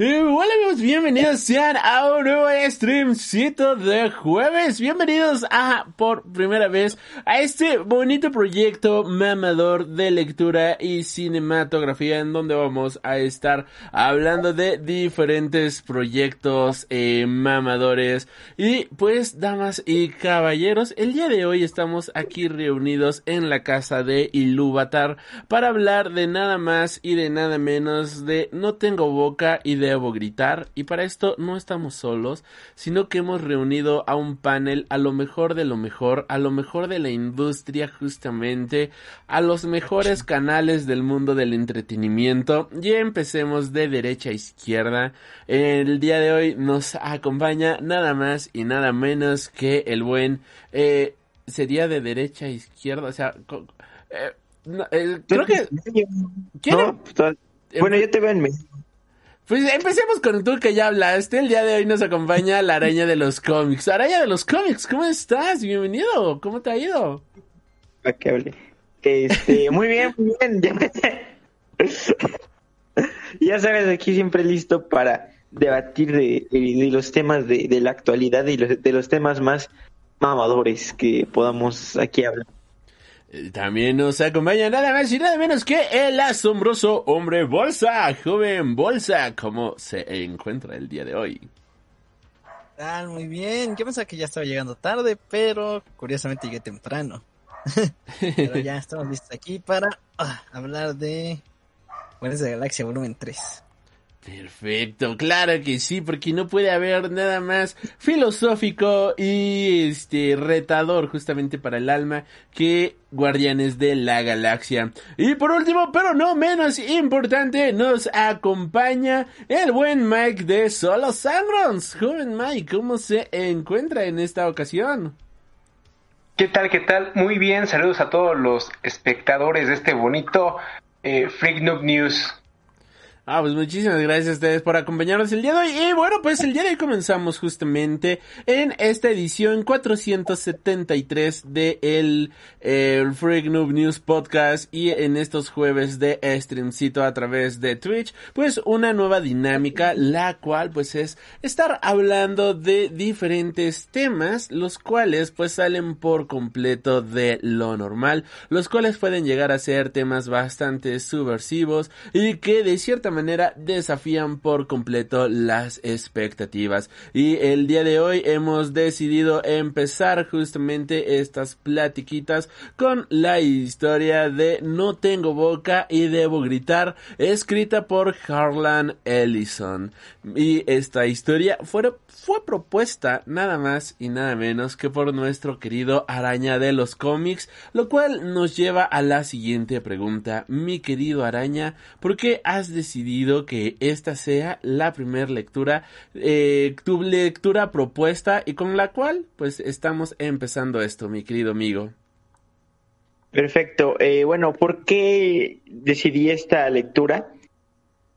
Hola amigos, bienvenidos sean a un nuevo streamcito de jueves. Bienvenidos a, por primera vez, a este bonito proyecto mamador de lectura y cinematografía en donde vamos a estar hablando de diferentes proyectos eh, mamadores. Y pues, damas y caballeros, el día de hoy estamos aquí reunidos en la casa de Ilúvatar para hablar de nada más y de nada menos de No tengo boca y de debo gritar y para esto no estamos solos, sino que hemos reunido a un panel a lo mejor de lo mejor, a lo mejor de la industria justamente, a los mejores canales del mundo del entretenimiento. Y empecemos de derecha a izquierda. El día de hoy nos acompaña nada más y nada menos que el buen eh, sería de derecha a izquierda, o sea, eh, eh, creo que pues, bueno, yo te veo en medio. Pues empecemos con tú que ya hablaste. El día de hoy nos acompaña la araña de los cómics. Araña de los cómics, ¿cómo estás? Bienvenido. ¿Cómo te ha ido? ¿Para qué hable? Este, muy bien, muy bien. ya sabes, aquí siempre listo para debatir de, los temas de, de, la actualidad y de los temas más mamadores que podamos aquí hablar. También nos acompaña nada más y nada menos que el asombroso hombre bolsa, joven bolsa, como se encuentra el día de hoy. Tal, muy bien. Yo pensaba que ya estaba llegando tarde, pero curiosamente llegué temprano. pero ya estamos listos aquí para ah, hablar de Buenas de Galaxia volumen 3. Perfecto, claro que sí, porque no puede haber nada más filosófico y este retador justamente para el alma que Guardianes de la Galaxia. Y por último, pero no menos importante, nos acompaña el buen Mike de Solo Sangrons. Joven Mike, ¿cómo se encuentra en esta ocasión? ¿Qué tal, qué tal? Muy bien, saludos a todos los espectadores de este bonito eh, Freak News. Ah, pues muchísimas gracias a ustedes por acompañarnos el día de hoy. Y bueno, pues el día de hoy comenzamos justamente en esta edición 473 de el, el Freak Noob News Podcast y en estos jueves de streamcito a través de Twitch, pues una nueva dinámica, la cual pues es estar hablando de diferentes temas, los cuales pues salen por completo de lo normal, los cuales pueden llegar a ser temas bastante subversivos y que de cierta manera manera desafían por completo las expectativas. Y el día de hoy hemos decidido empezar justamente estas platiquitas con la historia de No tengo boca y debo gritar, escrita por Harlan Ellison. Y esta historia fue, fue propuesta nada más y nada menos que por nuestro querido araña de los cómics, lo cual nos lleva a la siguiente pregunta. Mi querido araña, ¿por qué has decidido que esta sea la primera lectura, eh, tu lectura propuesta y con la cual pues estamos empezando esto, mi querido amigo. Perfecto. Eh, bueno, ¿por qué decidí esta lectura?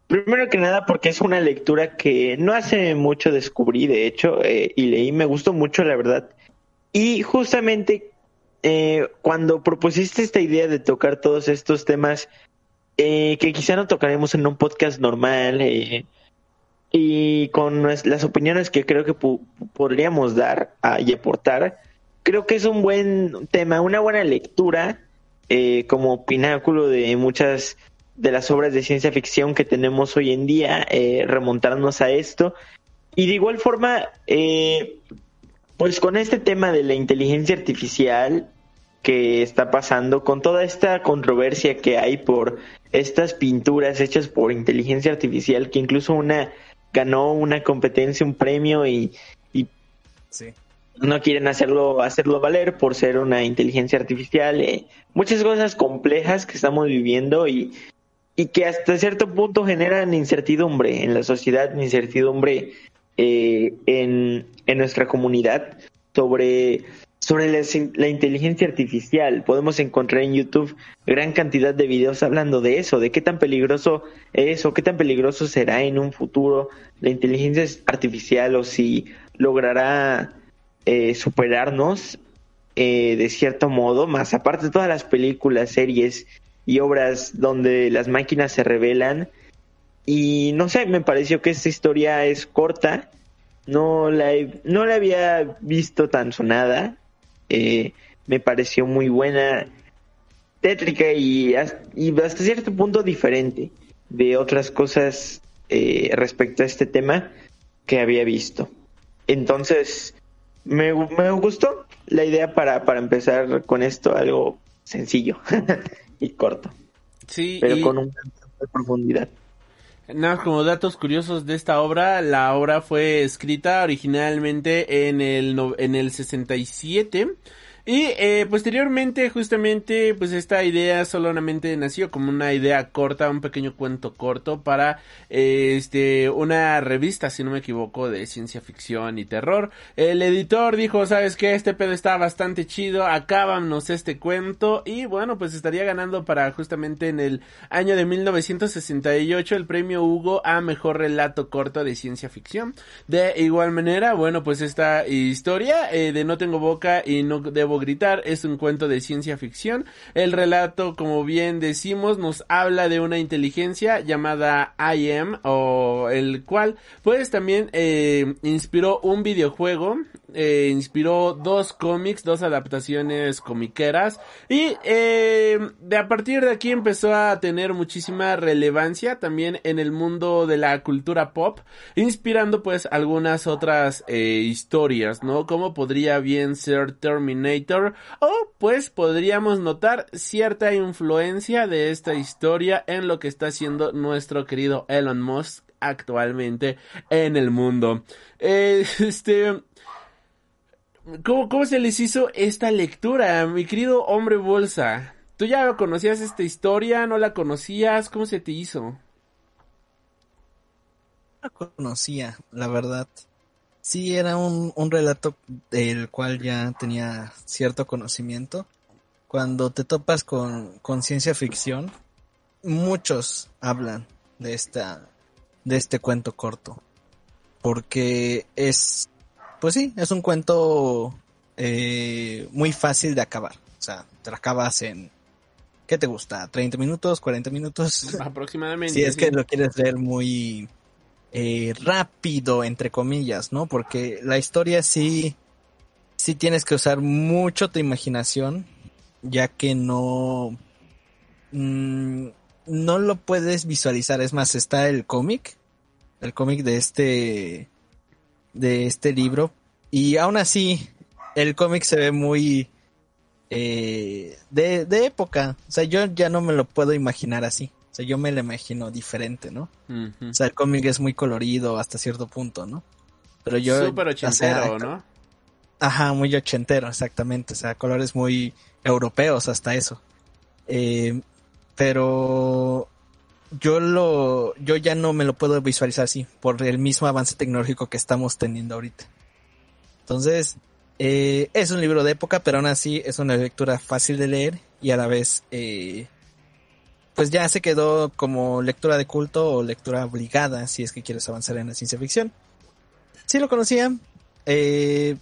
Primero que nada porque es una lectura que no hace mucho descubrí, de hecho, eh, y leí, me gustó mucho, la verdad. Y justamente cuando propusiste esta idea de tocar todos estos temas eh, que quizá no tocaremos en un podcast normal eh, y con las opiniones que creo que podríamos dar y aportar. Creo que es un buen tema, una buena lectura eh, como pináculo de muchas de las obras de ciencia ficción que tenemos hoy en día, remontarnos a esto. Y de igual forma, pues con este tema de la inteligencia artificial, que está pasando con toda esta controversia que hay por estas pinturas hechas por inteligencia artificial que incluso una ganó una competencia, un premio y, no quieren hacerlo hacerlo valer por ser una inteligencia artificial, eh, muchas cosas complejas que estamos viviendo y, y que hasta cierto punto generan incertidumbre en la sociedad, incertidumbre eh, en, en nuestra comunidad sobre, sobre la, inteligencia artificial. Podemos encontrar en YouTube gran cantidad de videos hablando de eso, de qué tan peligroso es o qué tan peligroso será en un futuro la inteligencia artificial o si logrará eh, superarnos eh, de cierto modo, más aparte de todas las películas, series y obras donde las máquinas se revelan. Y no sé, me pareció que esta historia es corta, no la, no la había visto tan sonada, eh, me pareció muy buena, tétrica y, y hasta cierto punto diferente de otras cosas eh, respecto a este tema que había visto. Entonces, me, me gustó la idea para, para empezar con esto, algo sencillo y corto. Sí, pero con un de profundidad. Nada, como datos curiosos de esta obra, la obra fue escrita originalmente en el, en el 67 y eh, posteriormente, justamente, pues esta idea solamente nació como una idea corta, un pequeño cuento corto para eh, este una revista, si no me equivoco, de ciencia ficción y terror. El editor dijo, sabes que este pedo está bastante chido, acábanos este cuento y bueno, pues estaría ganando para justamente en el año de 1968 el premio Hugo a mejor relato corto de ciencia ficción. De igual manera, bueno, pues esta historia eh, de No tengo boca y no debo gritar es un cuento de ciencia ficción. El relato, como bien decimos, nos habla de una inteligencia llamada I Am o el cual pues también eh, inspiró un videojuego eh, inspiró dos cómics, dos adaptaciones comiqueras y eh, de a partir de aquí empezó a tener muchísima relevancia también en el mundo de la cultura pop, inspirando pues algunas otras eh, historias, ¿no? Como podría bien ser Terminator o pues podríamos notar cierta influencia de esta historia en lo que está haciendo nuestro querido Elon Musk actualmente en el mundo. este ¿Cómo, ¿Cómo se les hizo esta lectura, mi querido hombre bolsa? ¿Tú ya conocías esta historia? ¿No la conocías? ¿Cómo se te hizo? La conocía, la verdad. Sí, era un, un relato del cual ya tenía cierto conocimiento. Cuando te topas con, con ciencia ficción, muchos hablan de esta, de este cuento corto. Porque es pues sí, es un cuento eh, muy fácil de acabar. O sea, te lo acabas en, ¿qué te gusta? ¿30 minutos? ¿40 minutos? Aproximadamente. si es que lo quieres leer muy eh, rápido, entre comillas, ¿no? Porque la historia sí, sí tienes que usar mucho tu imaginación, ya que no, mm, no lo puedes visualizar. Es más, está el cómic, el cómic de este de este libro. Y aún así, el cómic se ve muy eh, de, de, época. O sea, yo ya no me lo puedo imaginar así. O sea, yo me lo imagino diferente, ¿no? O sea, el cómic es muy colorido hasta cierto punto, ¿no? Pero yo... Súper ochentero, ¿no? Ajá, muy ochentero, exactamente. O sea, colores muy europeos hasta eso. Eh, pero yo lo, yo ya no me lo puedo visualizar así, por el mismo avance tecnológico que estamos teniendo ahorita. Entonces, eh, es un libro de época, pero aún así es una lectura fácil de leer y a la vez, eh, pues ya se quedó como lectura de culto o lectura obligada si es que quieres avanzar en la ciencia ficción. Sí lo conocía, eh,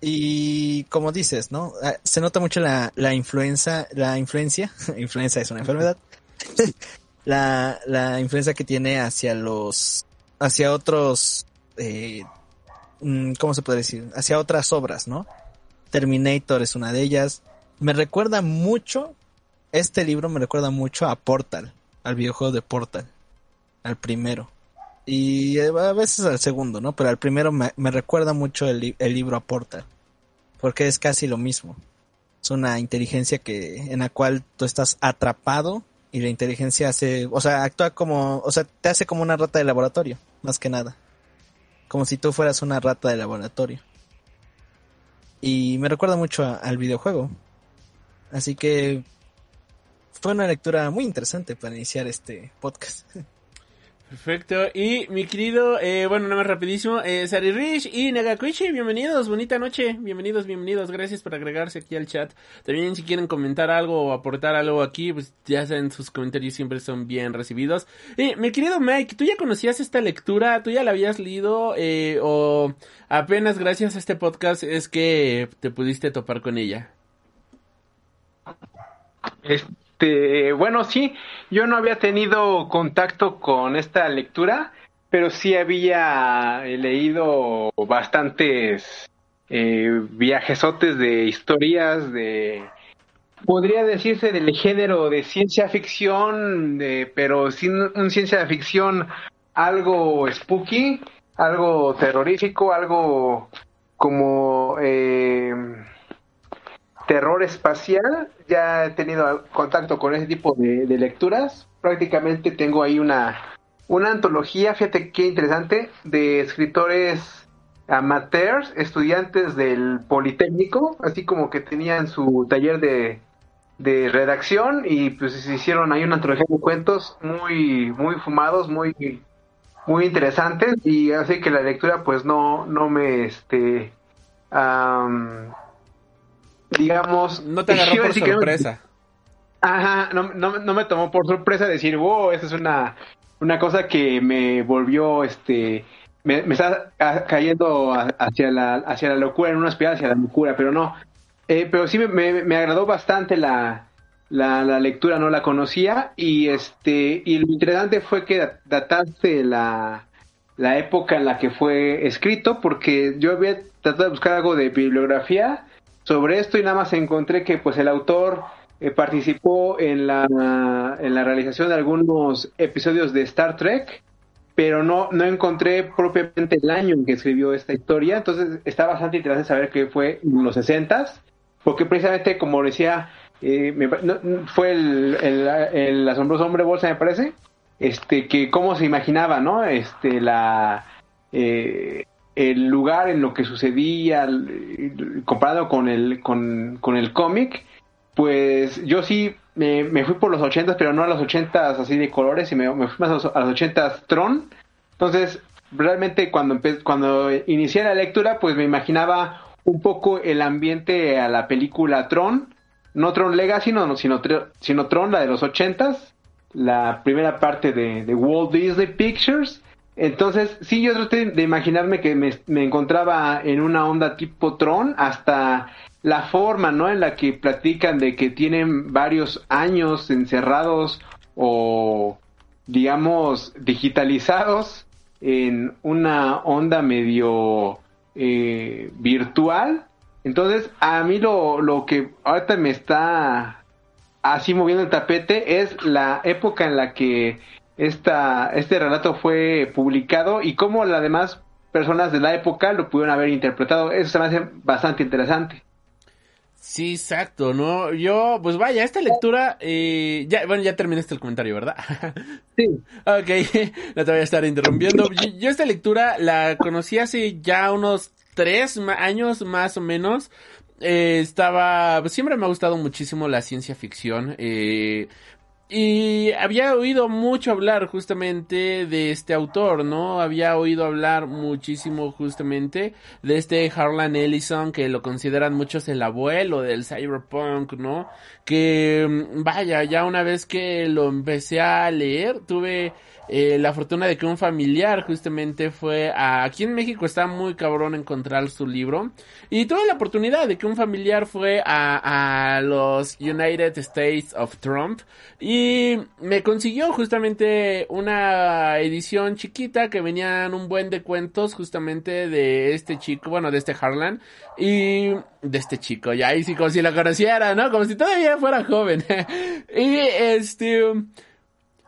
y como dices, ¿no? Ah, se nota mucho la, la influencia, la influencia, influencia es una enfermedad, la, la influencia que tiene hacia los, hacia otros, eh, mm, ¿cómo se puede decir? Hacia otras obras, ¿no? Terminator es una de ellas. Me recuerda mucho, este libro me recuerda mucho a Portal, al videojuego de Portal, al primero. Y a veces al segundo, ¿no? Pero al primero me, me recuerda mucho el, el libro a Portal, porque es casi lo mismo. Es una inteligencia que, en la cual tú estás atrapado y la inteligencia hace, o sea, actúa como, o sea, te hace como una rata de laboratorio, más que nada. Como si tú fueras una rata de laboratorio. Y me recuerda mucho al videojuego. Así que fue una lectura muy interesante para iniciar este podcast. Perfecto. Y mi querido, eh, bueno, nada más rapidísimo, eh, Sari Rich y Nagakuichi, bienvenidos, bonita noche, bienvenidos, bienvenidos, gracias por agregarse aquí al chat. También si quieren comentar algo o aportar algo aquí, pues ya saben, sus comentarios siempre son bien recibidos. Y mi querido Mike, ¿tú ya conocías esta lectura? ¿Tú ya la habías leído? Eh, ¿O apenas gracias a este podcast es que te pudiste topar con ella? Bueno, sí, yo no había tenido contacto con esta lectura, pero sí había leído bastantes eh, viajesotes de historias de podría decirse del género de ciencia ficción, de, pero sin un ciencia ficción algo spooky, algo terrorífico, algo como eh, terror espacial. Ya he tenido contacto con ese tipo de, lecturas. Prácticamente tengo ahí una, una antología, fíjate qué interesante, de escritores amateurs, estudiantes del Politécnico, así como que tenían su taller de, de redacción y pues se hicieron ahí una antología de cuentos muy muy fumados, muy muy interesantes y así que la lectura pues no no me este digamos no te agarró por sorpresa no, ajá no, no, no, me tomó por sorpresa decir wow esa es una una cosa que me volvió este me, me está cayendo hacia la hacia la locura en una espiral hacia la locura pero no. Eh, pero sí me, me, me, agradó bastante la, la, la, lectura, no la conocía y este y lo interesante fue que dataste la, la época en la que fue escrito porque yo había tratado de buscar algo de bibliografía sobre esto y nada más encontré que pues el autor eh, participó en la, en la realización de algunos episodios de Star Trek pero no, no encontré propiamente el año en que escribió esta historia, entonces está bastante interesante saber que fue en los 60 porque precisamente como decía, eh, me, fue el, el, el, asombroso hombre bolsa me parece, este que cómo se imaginaba, ¿no? Este la eh, el lugar en lo que sucedía comparado con el con, con el cómic, pues yo sí me, me, fui por los ochentas, pero no a los ochentas así de colores, y me, me fui más a los, a los ochentas Tron. Entonces, realmente cuando cuando inicié la lectura, pues me imaginaba un poco el ambiente a la película Tron, no Tron Legacy, no, sino, sino Tron, la de los ochentas, la primera parte de, de, Walt Disney Pictures. Entonces, sí, yo traté de imaginarme que me, encontraba en una onda tipo Tron, hasta la forma, ¿no? En la que platican de que tienen varios años encerrados o, digamos, digitalizados en una onda medio eh, virtual. Entonces, a mí lo, lo que ahorita me está así moviendo el tapete es la época en la que esta, este relato fue publicado y cómo las demás personas de la época lo pudieron haber interpretado. Eso se me hace bastante interesante. Sí, exacto, ¿no? Yo, pues vaya, esta lectura, eh, ya, bueno, ya terminaste el comentario, ¿verdad? Sí. ok, no te voy a estar interrumpiendo. Yo, yo, esta lectura la conocí hace ya unos tres años más o menos. Eh, estaba, pues siempre me ha gustado muchísimo la ciencia ficción. Eh, y había oído mucho hablar justamente de este autor, ¿no? Había oído hablar muchísimo justamente de este Harlan Ellison, que lo consideran muchos el abuelo del cyberpunk, ¿no? Que, vaya, ya una vez que lo empecé a leer, tuve eh, la fortuna de que un familiar justamente fue a, aquí en México está muy cabrón encontrar su libro y tuve la oportunidad de que un familiar fue a, a los United States of Trump y me consiguió justamente una edición chiquita que venían un buen de cuentos justamente de este chico, bueno, de este Harlan y de este chico, ya ahí sí como si lo conociera, ¿no? Como si todavía fuera joven. y este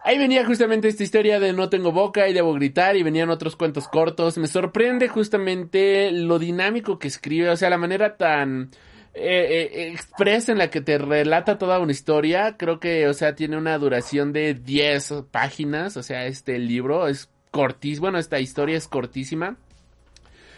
Ahí venía justamente esta historia de no tengo boca y debo gritar y venían otros cuentos cortos. Me sorprende justamente lo dinámico que escribe, o sea, la manera tan eh, eh, expresa en la que te relata toda una historia. Creo que, o sea, tiene una duración de 10 páginas, o sea, este libro es cortísimo, bueno, esta historia es cortísima.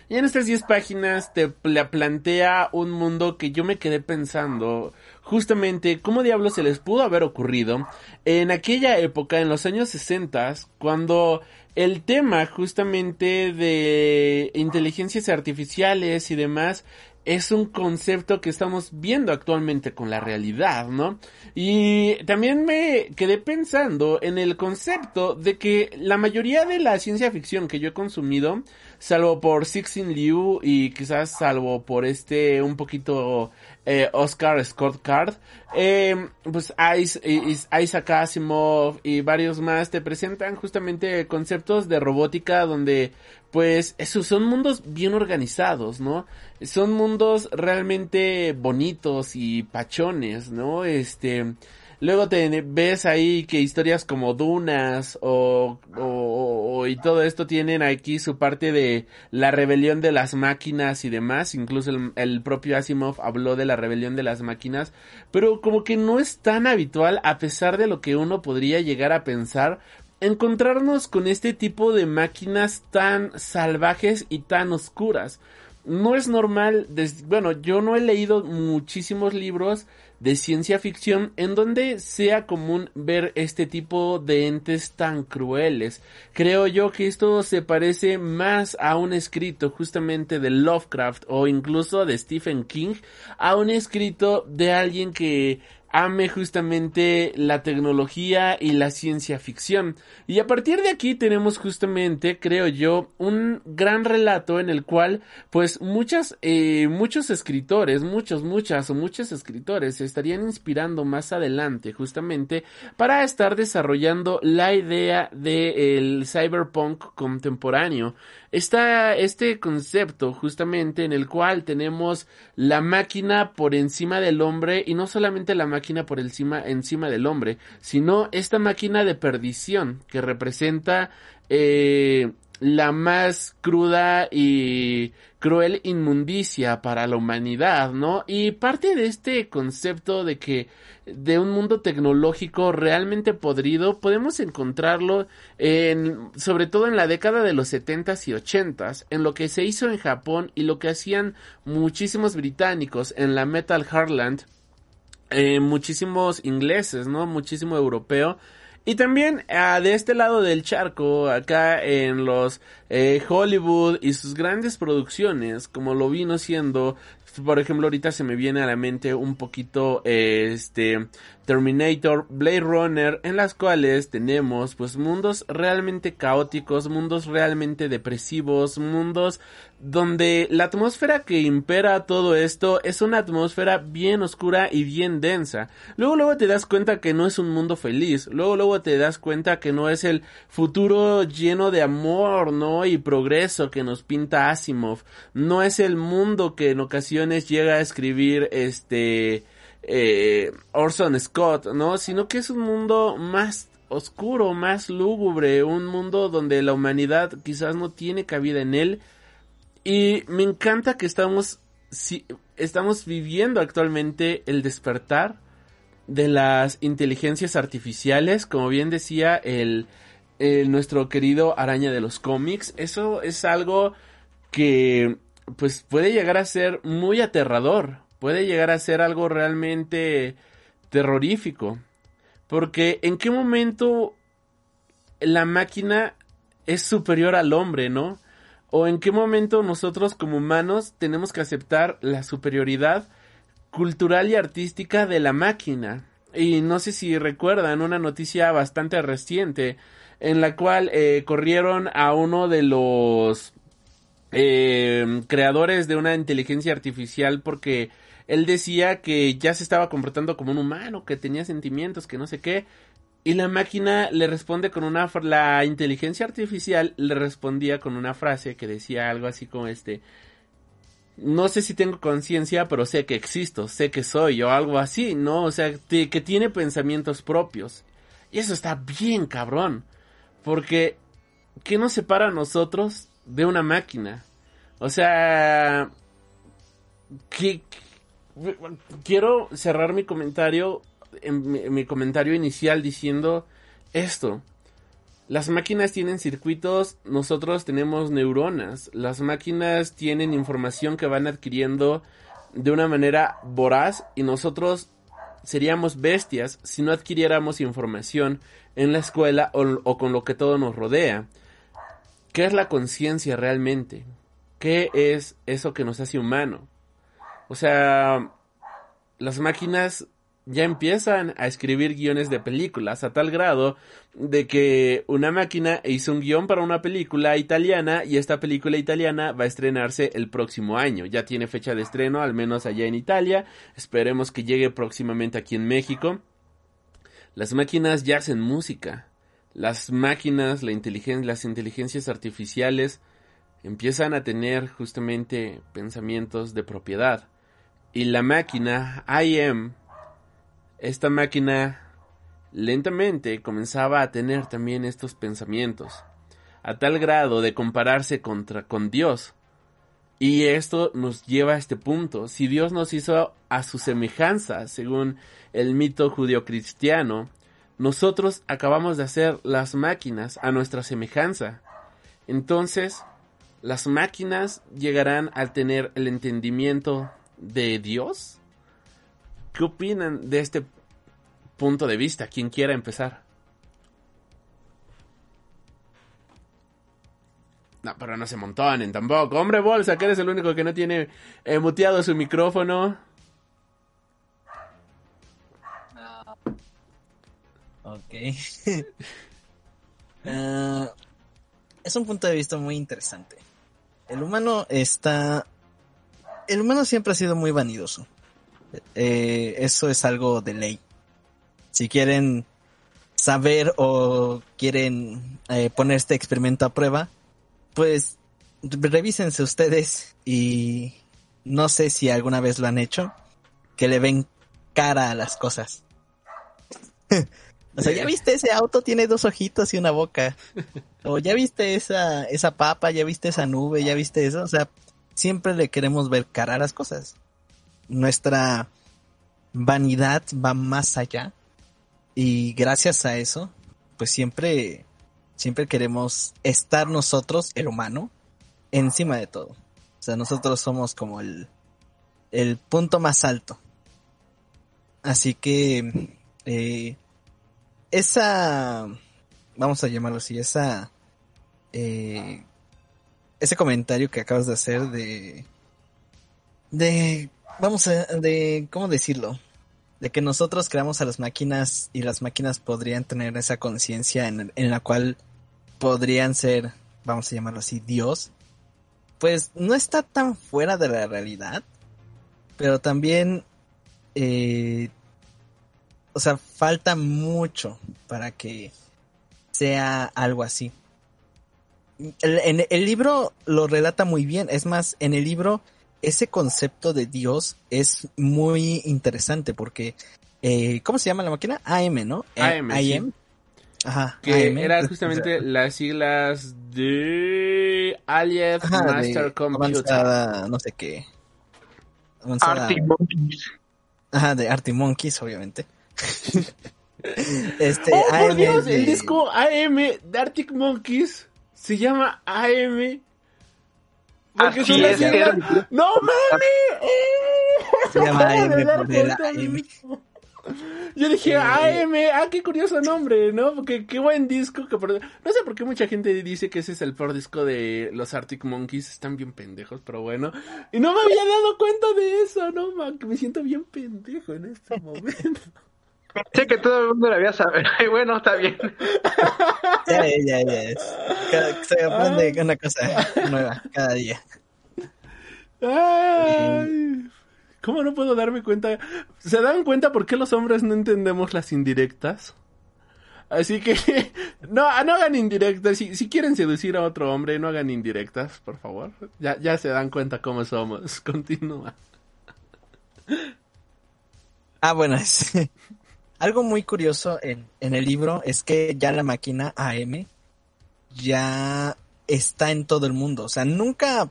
Y en estas 10 páginas te pla- plantea un mundo que yo me quedé pensando justamente cómo diablos se les pudo haber ocurrido en aquella época, en los años 60, cuando el tema justamente de inteligencias artificiales y demás es un concepto que estamos viendo actualmente con la realidad, ¿no? Y también me quedé pensando en el concepto de que la mayoría de la ciencia ficción que yo he consumido, salvo por Sixin Liu y quizás salvo por este un poquito eh, Oscar Scott Card, eh, pues Is- Is- Isaac Asimov y varios más te presentan justamente conceptos de robótica donde pues esos son mundos bien organizados, ¿no? Son mundos realmente bonitos y pachones, ¿no? Este, luego te ves ahí que historias como Dunas o, o- o- y todo esto tienen aquí su parte de la rebelión de las máquinas y demás, incluso el, propio Asimov habló de la rebelión de las máquinas, pero como que no es tan habitual a pesar de lo que uno podría llegar a pensar encontrarnos con este tipo de máquinas tan salvajes y tan oscuras. No es normal, bueno, yo no he leído muchísimos libros de ciencia ficción en donde sea común ver este tipo de entes tan crueles. Creo yo que esto se parece más a un escrito justamente de Lovecraft o incluso de Stephen King, a un escrito de alguien que ame justamente la tecnología y la ciencia ficción. Y a partir de aquí tenemos justamente, creo yo, un gran relato en el cual, pues, muchas, eh, muchos escritores, muchos, muchas o muchos escritores se estarían inspirando más adelante, justamente, para estar desarrollando la idea del cyberpunk contemporáneo. Está este concepto justamente en el cual tenemos la máquina por encima del hombre y no solamente la máquina por encima, encima del hombre, sino esta máquina de perdición que representa eh, la más cruda y cruel inmundicia para la humanidad, ¿no? Y parte de este concepto de que de un mundo tecnológico realmente podrido podemos encontrarlo en sobre todo en la década de los 70s y 80s, en lo que se hizo en Japón y lo que hacían muchísimos británicos en la Metal Heartland eh, muchísimos ingleses, ¿no? Muchísimo europeo. Y también ah, de este lado del charco, acá en los eh, Hollywood y sus grandes producciones, como lo vino siendo, por ejemplo, ahorita se me viene a la mente un poquito eh, este Terminator, Blade Runner, en las cuales tenemos pues mundos realmente caóticos, mundos realmente depresivos, mundos donde la atmósfera que impera todo esto es una atmósfera bien oscura y bien densa. Luego luego te das cuenta que no es un mundo feliz, luego luego te das cuenta que no es el futuro lleno de amor, ¿no? y progreso que nos pinta Asimov, no es el mundo que en ocasiones llega a escribir este eh, Orson Scott, ¿no? Sino que es un mundo más oscuro, más lúgubre, un mundo donde la humanidad quizás no tiene cabida en él. Y me encanta que estamos, si, estamos viviendo actualmente el despertar de las inteligencias artificiales, como bien decía el, el nuestro querido araña de los cómics. Eso es algo que pues puede llegar a ser muy aterrador, puede llegar a ser algo realmente terrorífico. Porque en qué momento la máquina es superior al hombre, ¿no? O en qué momento nosotros como humanos tenemos que aceptar la superioridad cultural y artística de la máquina. Y no sé si recuerdan una noticia bastante reciente en la cual eh, corrieron a uno de los eh, creadores de una inteligencia artificial porque él decía que ya se estaba comportando como un humano, que tenía sentimientos, que no sé qué. Y la máquina le responde con una... La inteligencia artificial le respondía con una frase que decía algo así como este... No sé si tengo conciencia, pero sé que existo, sé que soy o algo así, ¿no? O sea, que tiene pensamientos propios. Y eso está bien cabrón. Porque, ¿qué nos separa a nosotros de una máquina? O sea, que, quiero cerrar mi comentario, en mi, comentario inicial diciendo esto. Las máquinas tienen circuitos, nosotros tenemos neuronas. Las máquinas tienen información que van adquiriendo de una manera voraz y nosotros seríamos bestias si no adquiriéramos información en la escuela o con lo que todo nos rodea. ¿Qué es la conciencia realmente? ¿Qué es eso que nos hace humano? O sea, las máquinas ya empiezan a escribir guiones de películas a tal grado de que una máquina hizo un guion para una película italiana y esta película italiana va a estrenarse el próximo año. Ya tiene fecha de estreno, al menos allá en Italia. Esperemos que llegue próximamente aquí en México. Las máquinas ya hacen música. Las máquinas, la inteligencia, las inteligencias artificiales empiezan a tener justamente pensamientos de propiedad. Y la máquina IM esta máquina lentamente comenzaba a tener también estos pensamientos, a tal grado de compararse contra con Dios. Y esto nos lleva a este punto. Si Dios nos hizo a su semejanza, según el mito judio-cristiano, nosotros acabamos de hacer las máquinas a nuestra semejanza. Entonces, las máquinas llegarán a tener el entendimiento de Dios. ¿Qué opinan de este punto de vista? Quien quiera empezar. No, pero no se montonen tampoco. Hombre bolsa, que eres el único que no tiene eh, muteado su micrófono. Ok. Ah, es un punto de vista muy interesante. El humano está... El humano siempre ha sido muy vanidoso. Eh, eso es algo de ley. Si quieren saber o quieren eh, poner este experimento a prueba, pues revísense ustedes y no sé si alguna vez lo han hecho, que le ven cara a las cosas. o sea, ya viste ese auto tiene dos ojitos y una boca. O ya viste esa, esa papa, ya viste esa nube, ya viste eso. O sea, siempre le queremos ver cara a las cosas nuestra vanidad va más allá y gracias a eso, pues siempre, siempre queremos estar nosotros, el humano, encima de todo. O sea, nosotros somos como el, el punto más alto. Así que eh, esa, vamos a llamarlo así, esa, eh, ese comentario que acabas de hacer de, de vamos a, de, ¿cómo decirlo? De que nosotros creamos a las máquinas y las máquinas podrían tener esa conciencia en, la cual podrían ser, vamos a llamarlo así, Dios. Pues no está tan fuera de la realidad, pero también, eh, o sea, falta mucho para que sea algo así. El, en el libro lo relata muy bien, es más, en el libro ese concepto de Dios es muy interesante porque, eh, ¿cómo se llama la máquina? AM, ¿no? AM. AM. Ajá. Que AM. eran justamente las siglas de Alias Ajá, de Master Computer. avanzada, no sé qué. Avanzada- Arctic Monkeys. Ajá, de Arctic Monkeys, obviamente. este, Oh, por Dios, de- el disco AM de Arctic Monkeys se llama AM. Porque Así es, era- ¡No mames! ¡Oh! Se llama AM. Yo dije, Eh, AM, ah, qué curioso nombre, ¿no? Porque qué buen disco. Que por- No sé por qué mucha gente dice que ese es el peor disco de los Arctic Monkeys. Están bien pendejos, pero bueno. Y no me había dado cuenta de eso, ¿no? Que me siento bien pendejo en este momento. Sé que todo el mundo lo había sabido. Bueno, está bien. Ya, ya, ya. es. Cada- se aprende una cosa nueva cada día. Ay, ¿Cómo no puedo darme cuenta? ¿Se dan cuenta por qué los hombres no entendemos las indirectas? Así que no, no hagan indirectas. Si, si quieren seducir a otro hombre, no hagan indirectas, por favor. Ya, ya se dan cuenta cómo somos. Continúa. Ah, bueno, es, algo muy curioso en, en el libro es que ya la máquina AM ya está en todo el mundo. O sea, nunca,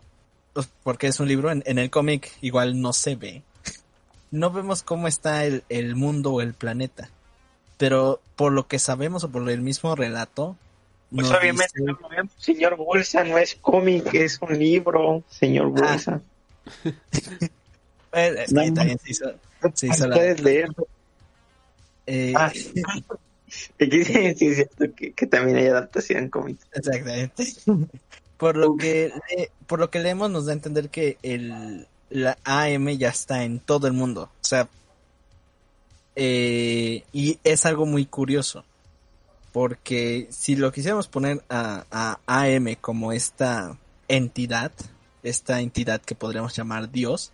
pues, porque es un libro, en, en el cómic igual no se ve. No vemos cómo está el, el mundo o el planeta. Pero por lo que sabemos o por el mismo relato, Pues obviamente, dice- no lo vemos. señor Bolsa no es cómic, es un libro, señor Bolsa. Eh, es que No, también se hizo, se hizo la- Puedes leerlo. Eh, Ah. Sí, cierto que, que también hay adaptación en cómics. Exactamente. Por lo que le- por lo que leemos nos da a entender que el la AM ya está en todo el mundo. O sea, eh, y es algo muy curioso. Porque si lo quisiéramos poner a, a AM como esta entidad, esta entidad que podríamos llamar Dios,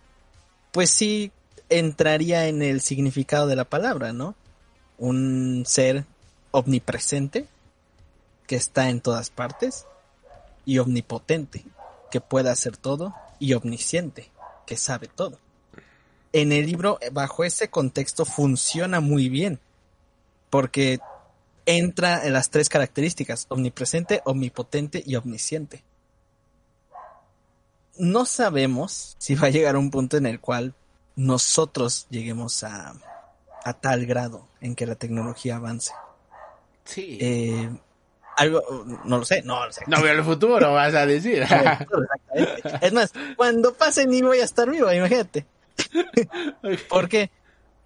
pues sí entraría en el significado de la palabra, ¿no? Un ser omnipresente que está en todas partes y omnipotente, que puede hacer todo, y omnisciente, que sabe todo. En el libro, bajo ese contexto, funciona muy bien, porque entra en las tres características, omnipresente, omnipotente y omnisciente. No sabemos si va a llegar un punto en el cual nosotros lleguemos a, a tal grado en que la tecnología avance. Sí. Eh, algo, no lo sé, no lo sé. no veo el futuro, vas a decir. Es más, cuando pase ni voy a estar vivo, imagínate. ¿Por qué?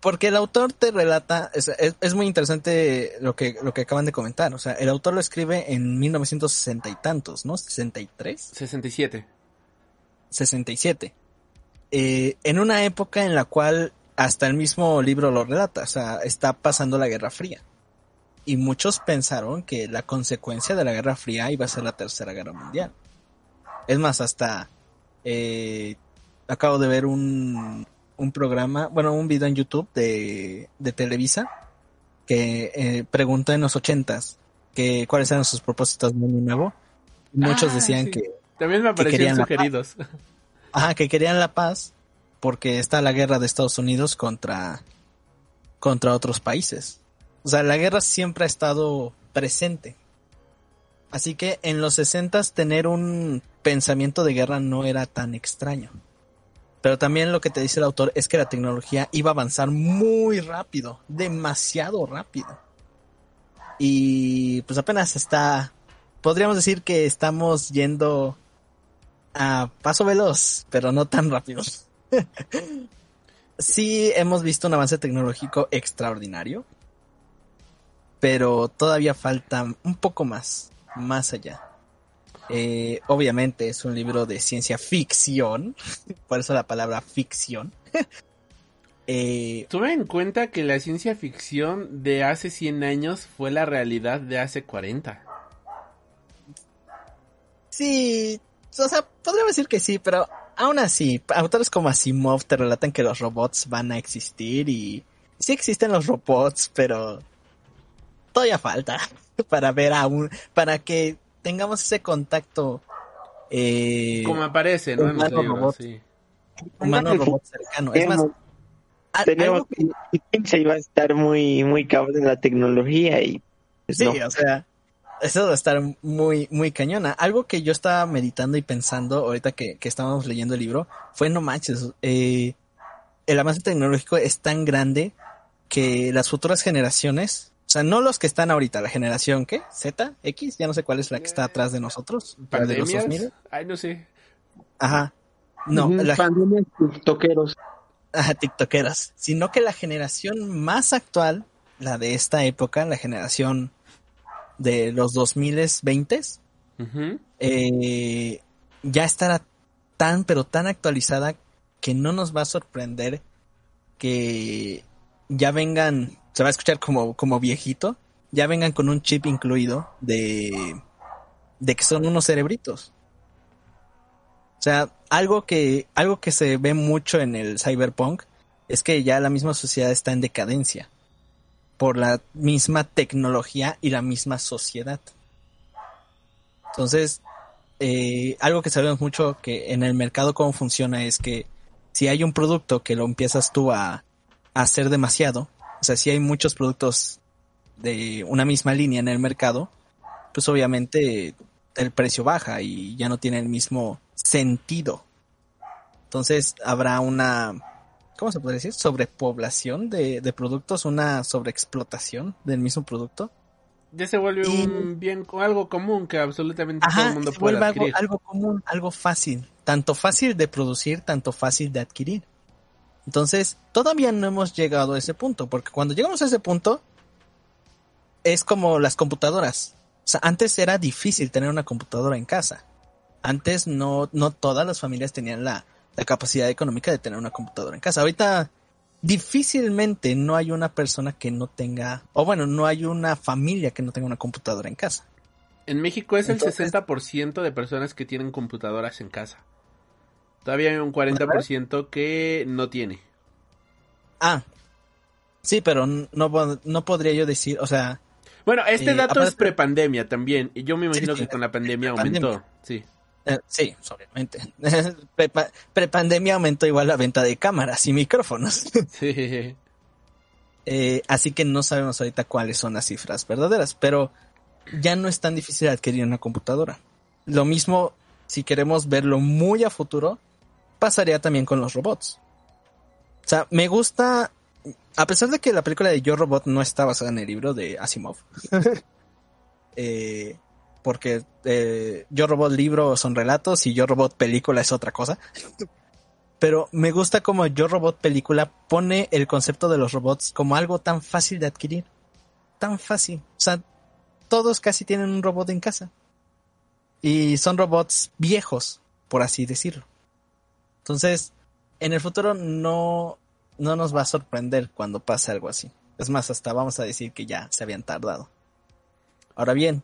Porque el autor te relata, es, es- es muy interesante lo que, lo que acaban de comentar. O sea, el autor lo escribe en 1960 y tantos, ¿no? 63, 67. 67. Eh, en una época en la cual hasta el mismo libro lo relata, o sea, está pasando la Guerra Fría. Y muchos pensaron que la consecuencia de la Guerra Fría iba a ser la Tercera Guerra Mundial. Es más, hasta eh, acabo de ver un, un programa, bueno, un video en YouTube de, de Televisa que eh, preguntó en los ochentas que cuáles eran sus propósitos de año nuevo. Muchos Ah, decían sí. que También me la sugeridos. Ajá, que querían la paz porque está la guerra de Estados Unidos contra, contra otros países. O sea, la guerra siempre ha estado presente. Así que en los 60 tener un pensamiento de guerra no era tan extraño. Pero también lo que te dice el autor es que la tecnología iba a avanzar muy rápido, demasiado rápido. Y pues apenas está, podríamos decir que estamos yendo a paso veloz, pero no tan rápido. Sí hemos visto un avance tecnológico extraordinario, pero todavía falta un poco más, más allá. Eh, obviamente es un libro de ciencia ficción, por eso la palabra ficción. Eh, Tuve en cuenta que la ciencia ficción de hace 100 años fue la realidad de hace 40. sí, o sea, podríamos decir que sí, pero aún así, autores como Asimov te relatan que los robots van a existir y sí existen los robots, pero todavía falta para ver aún, para que tengamos ese contacto eh, Como aparece, ¿no? En los humano robot. sí. humano-robot cercano. Es más, Tenemos algo que- que se iba a estar muy, muy cabrón en la tecnología y pues, Sí, no. o sea, eso va a estar muy, muy cañona. Algo que yo estaba meditando y pensando ahorita que, que estábamos leyendo el libro fue, no manches, eh, el avance tecnológico es tan grande que las futuras generaciones, o sea, no los que están ahorita, la generación, ¿qué? ¿Z? ¿X? Ya no sé cuál es la que está atrás de nosotros. la de los ¿Pandemias? 2000. Ay, no sé. Ajá. No, Ujú, la, Pandemias, toqueros. Ajá, tiktokeras, sino que la generación más actual, la de esta época, la generación de los 2020, Ujú. eh, ya estará tan, pero tan actualizada que no nos va a sorprender que ya vengan, se va a escuchar como, como viejito, ya vengan con un chip incluido de, de que son unos cerebritos. O sea, algo que, algo que se ve mucho en el cyberpunk es que ya la misma sociedad está en decadencia por la misma tecnología y la misma sociedad. Entonces, eh, algo que sabemos mucho que en el mercado cómo funciona es que si hay un producto que lo empiezas tú a, a hacer demasiado, o sea, si hay muchos productos de una misma línea en el mercado, pues obviamente el precio baja y ya no tiene el mismo sentido. Entonces habrá una, ¿cómo se puede decir? Sobrepoblación de, de productos, una sobreexplotación del mismo producto. Ya se vuelve Y- un bien, algo común que absolutamente todo el mundo se puede vuelve algo, adquirir. algo común, algo fácil. Tanto fácil de producir, tanto fácil de adquirir. Entonces, todavía no hemos llegado a ese punto, porque cuando llegamos a ese punto, es como las computadoras. O sea, antes era difícil tener una computadora en casa. Antes no, no todas las familias tenían la, la capacidad económica de tener una computadora en casa. Ahorita difícilmente no hay una persona que no tenga, o bueno, no hay una familia que no tenga una computadora en casa. En México es el Entonces- 60% de personas que tienen computadoras en casa. Todavía hay un 40% que no tiene. Ah, sí, pero no, no podría yo decir, o sea, Bueno, este Eh, dato es prepandemia también. Y yo me imagino Sí, que con la pandemia aumentó. Sí. Eh, sí, obviamente. Prepa- Prepandemia aumentó igual la venta de cámaras y micrófonos. Sí. Eh, así que no sabemos ahorita cuáles son las cifras verdaderas, pero ya no es tan difícil adquirir una computadora. Lo mismo, si queremos verlo muy a futuro, pasaría también con los robots. O sea, me gusta, a pesar de que la película de Yo Robot no está basada en el libro de Asimov, eh, porque eh, Yo Robot libro son relatos y Yo Robot película es otra cosa. Pero me gusta como Yo Robot película pone el concepto de los robots como algo tan fácil de adquirir. Tan fácil. O sea, todos casi tienen un robot en casa. Y son robots viejos, por así decirlo. Entonces, en el futuro no, no nos va a sorprender cuando pase algo así. Es más, hasta vamos a decir que ya se habían tardado. Ahora bien,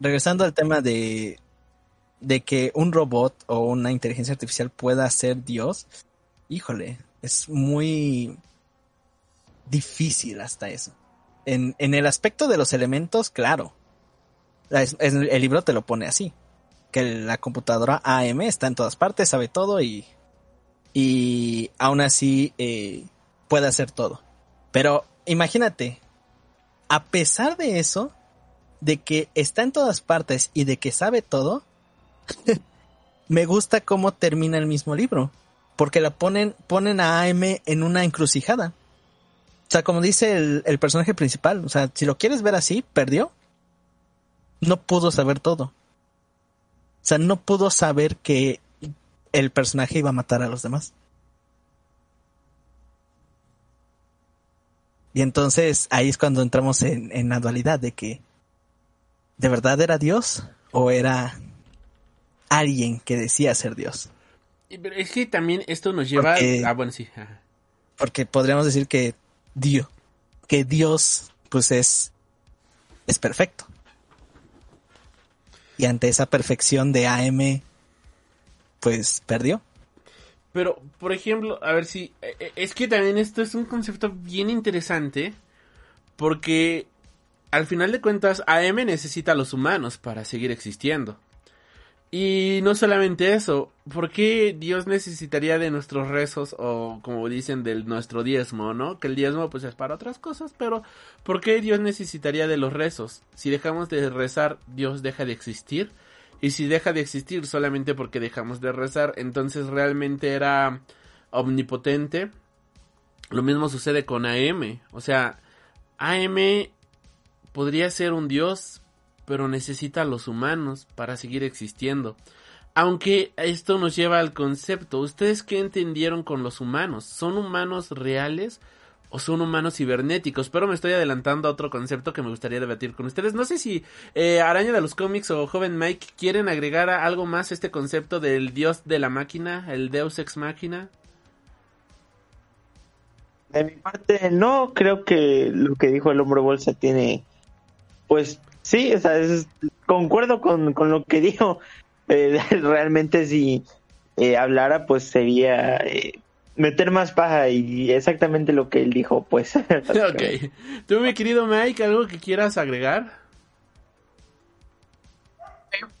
Regresando al tema de, de que un robot o una inteligencia artificial pueda ser Dios, híjole, es muy difícil hasta eso. En, en el aspecto de los elementos, claro. El libro te lo pone así. Que la computadora AM está en todas partes, sabe todo y, y aún así eh, puede hacer todo. Pero imagínate, a pesar de eso, de que está en todas partes y de que sabe todo, me gusta cómo termina el mismo libro. Porque la ponen, ponen a AM en una encrucijada. O sea, como dice el, el personaje principal, o sea, si lo quieres ver así, perdió. No pudo saber todo. O sea, no pudo saber que el personaje iba a matar a los demás. Y entonces ahí es cuando entramos en, en la dualidad de que ¿de verdad era Dios o era alguien que decía ser Dios? Pero Es que también esto nos lleva... Porque- Ah, bueno, sí. ajá. Porque podríamos decir que Dios, que Dios pues es, es perfecto. Y ante esa perfección de AM, pues perdió. Pero, por ejemplo, a ver si... eh, eh, Es que también esto es un concepto bien interesante. Porque al final de cuentas, AM necesita a los humanos para seguir existiendo. Y no solamente eso, ¿por qué Dios necesitaría de nuestros rezos o como dicen de nuestro diezmo, ¿no? Que el diezmo pues es para otras cosas, pero ¿por qué Dios necesitaría de los rezos? Si dejamos de rezar, Dios deja de existir. Y si deja de existir solamente porque dejamos de rezar, entonces realmente era omnipotente. Lo mismo sucede con AM. O sea, AM podría ser un dios, pero necesita a los humanos para seguir existiendo. Aunque esto nos lleva al concepto, ¿ustedes qué entendieron con los humanos? ¿Son humanos reales o son humanos cibernéticos? Pero me estoy adelantando a otro concepto que me gustaría debatir con ustedes. No sé si eh, Araña de los cómics o Joven Mike quieren agregar algo más a este concepto del dios de la máquina, el Deus ex máquina. De mi parte, no, creo que lo que dijo el hombre bolsa tiene, pues sí, o sea, es- concuerdo con, con lo que dijo. Eh, realmente si eh, hablara, pues sería eh, meter más paja y exactamente lo que él dijo, pues. ok. Tú, mi querido Mike, ¿algo que quieras agregar?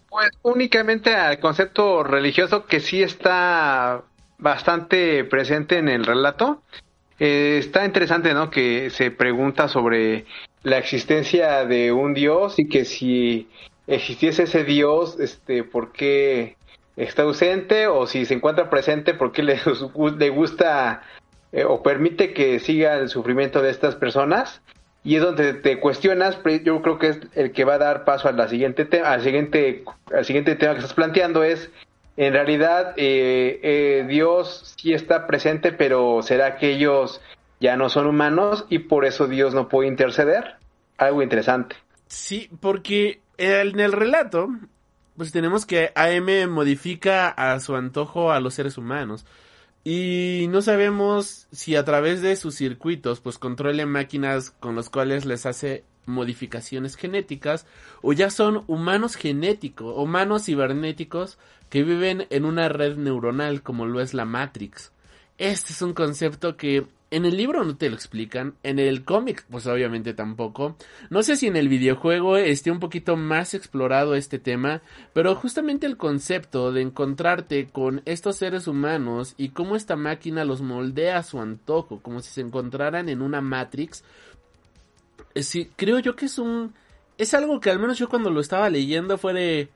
Pues únicamente al concepto religioso que sí está bastante presente en el relato. Eh, está interesante, ¿no? Que se pregunta sobre la existencia de un dios y que si existiese ese dios, este, ¿por qué está ausente? O si se encuentra presente, ¿por qué le, le gusta eh, o permite que siga el sufrimiento de estas personas? y es donde te cuestionas, yo creo que es el que va a dar paso a la siguiente al siguiente, al siguiente tema que estás planteando es, en realidad eh, eh, Dios sí está presente, pero ¿será que ellos ya no son humanos y por eso Dios no puede interceder? Algo interesante. Sí, porque en el relato, pues tenemos que AM modifica a su antojo a los seres humanos. Y no sabemos si a través de sus circuitos pues controle máquinas con los cuales les hace modificaciones genéticas o ya son humanos genéticos, humanos cibernéticos que viven en una red neuronal como lo es la Matrix. Este es un concepto que en el libro no te lo explican, en el cómic pues obviamente tampoco. No sé si en el videojuego esté un poquito más explorado este tema, pero justamente el concepto de encontrarte con estos seres humanos y cómo esta máquina los moldea a su antojo, como si se encontraran en una Matrix, eh, sí, creo yo que es un... Es algo que al menos yo cuando lo estaba leyendo fue de...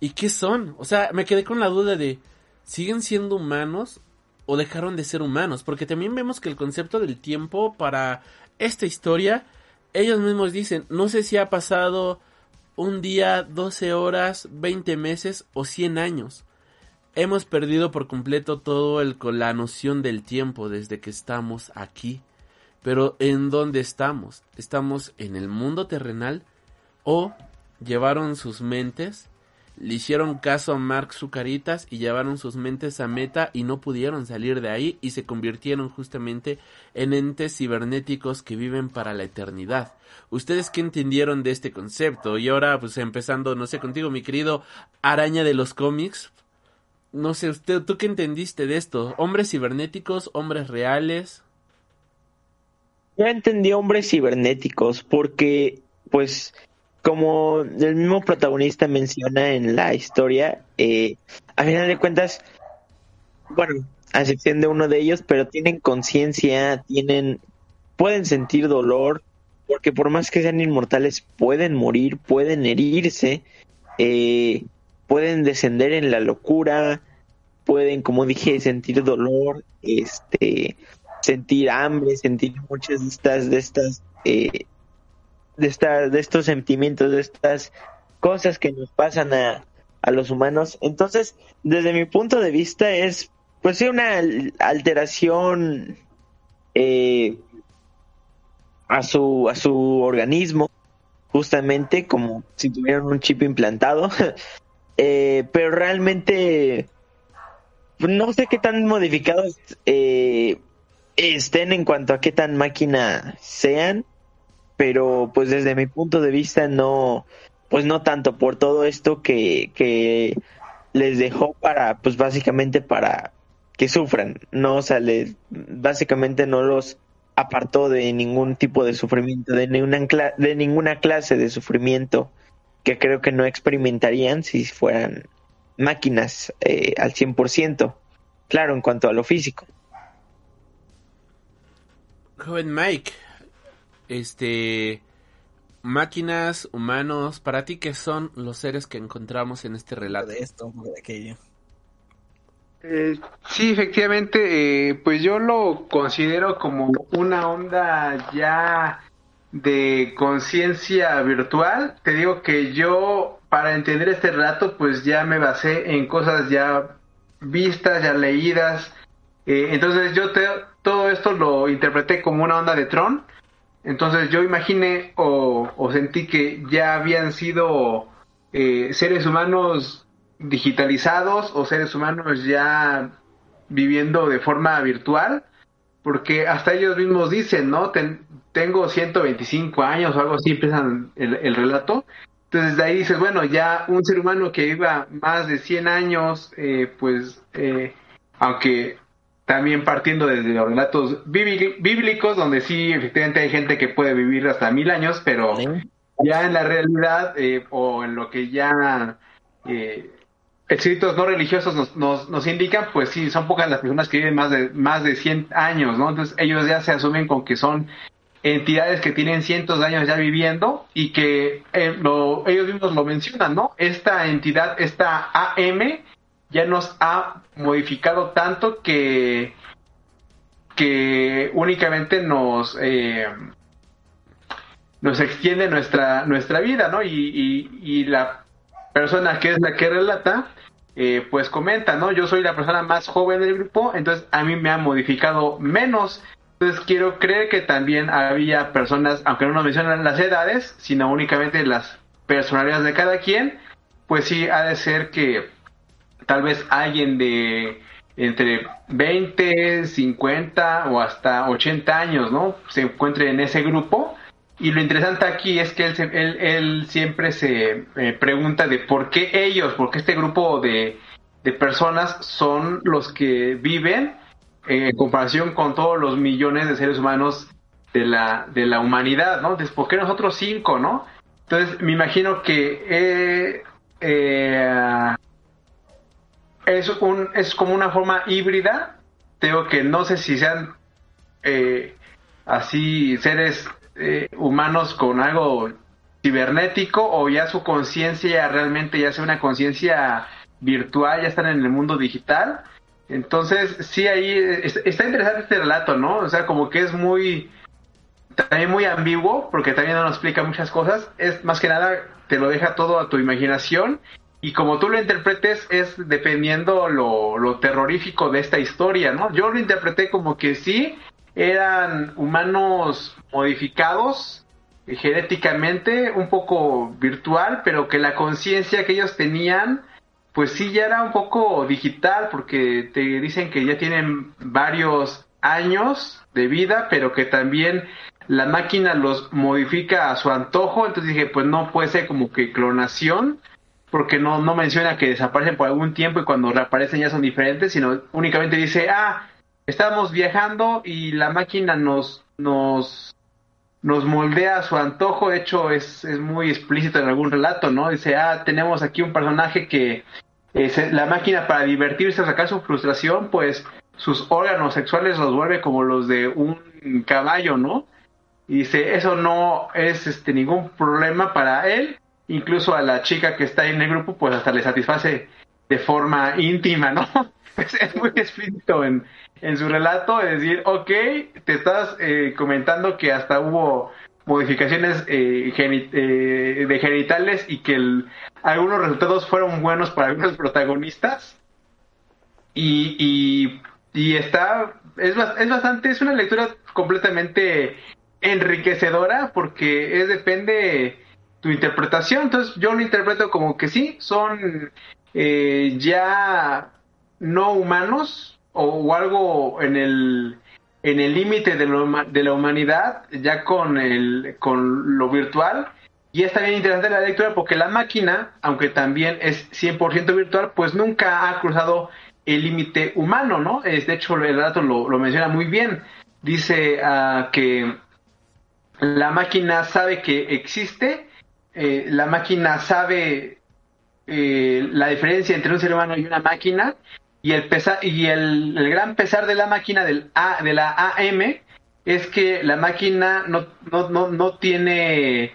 ¿Y qué son? O sea, me quedé con la duda de... ¿Siguen siendo humanos o dejaron de ser humanos, porque también vemos que el concepto del tiempo para esta historia, ellos mismos dicen, no sé si ha pasado un día, 12 horas, 20 meses o 100 años. Hemos perdido por completo todo el con la noción del tiempo desde que estamos aquí. Pero ¿en dónde estamos? ¿Estamos en el mundo terrenal o llevaron sus mentes le hicieron caso a Mark Zucaritas y llevaron sus mentes a meta y no pudieron salir de ahí y se convirtieron justamente en entes cibernéticos que viven para la eternidad. ¿Ustedes qué entendieron de este concepto? Y ahora, pues empezando, no sé, contigo, mi querido araña de los cómics. No sé, usted, ¿tú qué entendiste de esto? ¿Hombres cibernéticos? ¿Hombres reales? Yo entendí hombres cibernéticos porque, pues, como el mismo protagonista menciona en la historia, eh, a final de cuentas, bueno, a excepción de uno de ellos, pero tienen conciencia, tienen, pueden sentir dolor, porque por más que sean inmortales, pueden morir, pueden herirse, eh, pueden descender en la locura, pueden, como dije, sentir dolor, este, sentir hambre, sentir muchas de estas, de estas eh, de, esta, de estos sentimientos, de estas cosas que nos pasan a, a los humanos. Entonces, desde mi punto de vista es, pues sí, una alteración eh, a su a su organismo, justamente como si tuvieran un chip implantado. eh, pero realmente no sé qué tan modificados eh, estén en cuanto a qué tan máquina sean pero pues desde mi punto de vista no, pues no tanto por todo esto que, que les dejó para, pues básicamente para que sufran, no, o sea, les, básicamente no los apartó de ningún tipo de sufrimiento, de ninguna, de ninguna clase de sufrimiento que creo que no experimentarían si fueran máquinas eh, al 100%, claro, en cuanto a lo físico. Joven Mike, este máquinas, humanos, para ti qué son los seres que encontramos en este relato. De esto, de aquello. Eh, sí, efectivamente, eh, pues yo lo considero como una onda ya de conciencia virtual. Te digo que yo, para entender este relato, pues ya me basé en cosas ya vistas, ya leídas. Eh, entonces yo te, todo esto lo interpreté como una onda de Tron entonces yo imaginé o, sentí que ya habían sido eh, seres humanos digitalizados o seres humanos ya viviendo de forma virtual, porque hasta ellos mismos dicen, ¿no? tengo 125 años o algo así, empiezan el, relato. Entonces de ahí dices, bueno, ya un ser humano que viva más de 100 años, eh, pues, eh, aunque también partiendo desde los relatos bíblicos, donde sí, efectivamente hay gente que puede vivir hasta mil años, pero ya en la realidad eh, o en lo que ya eh, escritos no religiosos nos, nos, nos, indican, pues sí, son pocas las personas que viven más de, más de 100 años, ¿no? Entonces ellos ya se asumen con que son entidades que tienen cientos de años ya viviendo y que eh, lo, ellos mismos lo mencionan, ¿no? Esta entidad, esta AM, ya nos ha modificado tanto que, que únicamente nos, eh, nos extiende nuestra, nuestra vida, ¿no? Y, y, la persona que es la que relata, eh, pues comenta, ¿no? Yo soy la persona más joven del grupo, entonces a mí me ha modificado menos. Entonces quiero creer que también había personas, aunque no nos mencionan las edades, sino únicamente las personalidades de cada quien, pues sí ha de ser que tal vez alguien de entre 20, 50 o hasta 80 años, ¿no? Se encuentre en ese grupo. Y lo interesante aquí es que él, él siempre se eh, pregunta de por qué ellos, por qué este grupo de, de personas son los que viven eh, en comparación con todos los millones de seres humanos de la, de la humanidad, ¿no? Entonces, ¿por qué nosotros cinco, no? Entonces, me imagino que eh, eh, es, un, es como una forma híbrida. Tengo que no sé si sean eh, así seres eh, humanos con algo cibernético o ya su conciencia realmente ya sea una conciencia virtual, ya están en el mundo digital. Entonces, sí, ahí es- está interesante este relato, ¿no? O sea, como que es muy, también muy ambiguo, porque también no nos explica muchas cosas. Es más que nada, te lo deja todo a tu imaginación. Y como tú lo interpretes, es dependiendo lo, lo terrorífico de esta historia, ¿no? Yo lo interpreté como que sí, eran humanos modificados eh, genéticamente, un poco virtual, pero que la conciencia que ellos tenían, pues sí ya era un poco digital, porque te dicen que ya tienen varios años de vida, pero que también la máquina los modifica a su antojo, entonces dije, pues no puede ser como que clonación, porque no, no menciona que desaparecen por algún tiempo y cuando reaparecen ya son diferentes, sino únicamente dice, ah, estamos viajando y la máquina nos, nos, nos moldea a su antojo, de hecho es, es muy explícito en algún relato, ¿no? Dice, ah, tenemos aquí un personaje que eh, se- la máquina para divertirse sacar su frustración, pues sus órganos sexuales los vuelve como los de un caballo, ¿no? Y dice, eso no es este ningún problema para él, incluso a la chica que está en el grupo, pues hasta le satisface de forma íntima, ¿no? Es, muy explícito en, en su relato, es decir, ok, te estás eh, comentando que hasta hubo modificaciones eh, geni- eh, de genitales y que el- algunos resultados fueron buenos para algunos protagonistas. Y, y, y está, es, es bastante, es una lectura completamente enriquecedora porque es depende tu interpretación. Entonces yo lo interpreto como que sí, son eh, ya no humanos o, algo en el en el límite de, de la humanidad, ya con, el, con lo virtual. Y es también interesante la lectura porque la máquina, aunque también es 100% virtual, pues nunca ha cruzado el límite humano, ¿no? Es, de hecho, el relato lo, lo menciona muy bien. Dice ah, que la máquina sabe que existe, eh, la máquina sabe eh, la diferencia entre un ser humano y una máquina, y el pesar, y el, gran pesar de la máquina del A, de la AM es que la máquina no, no, no, no tiene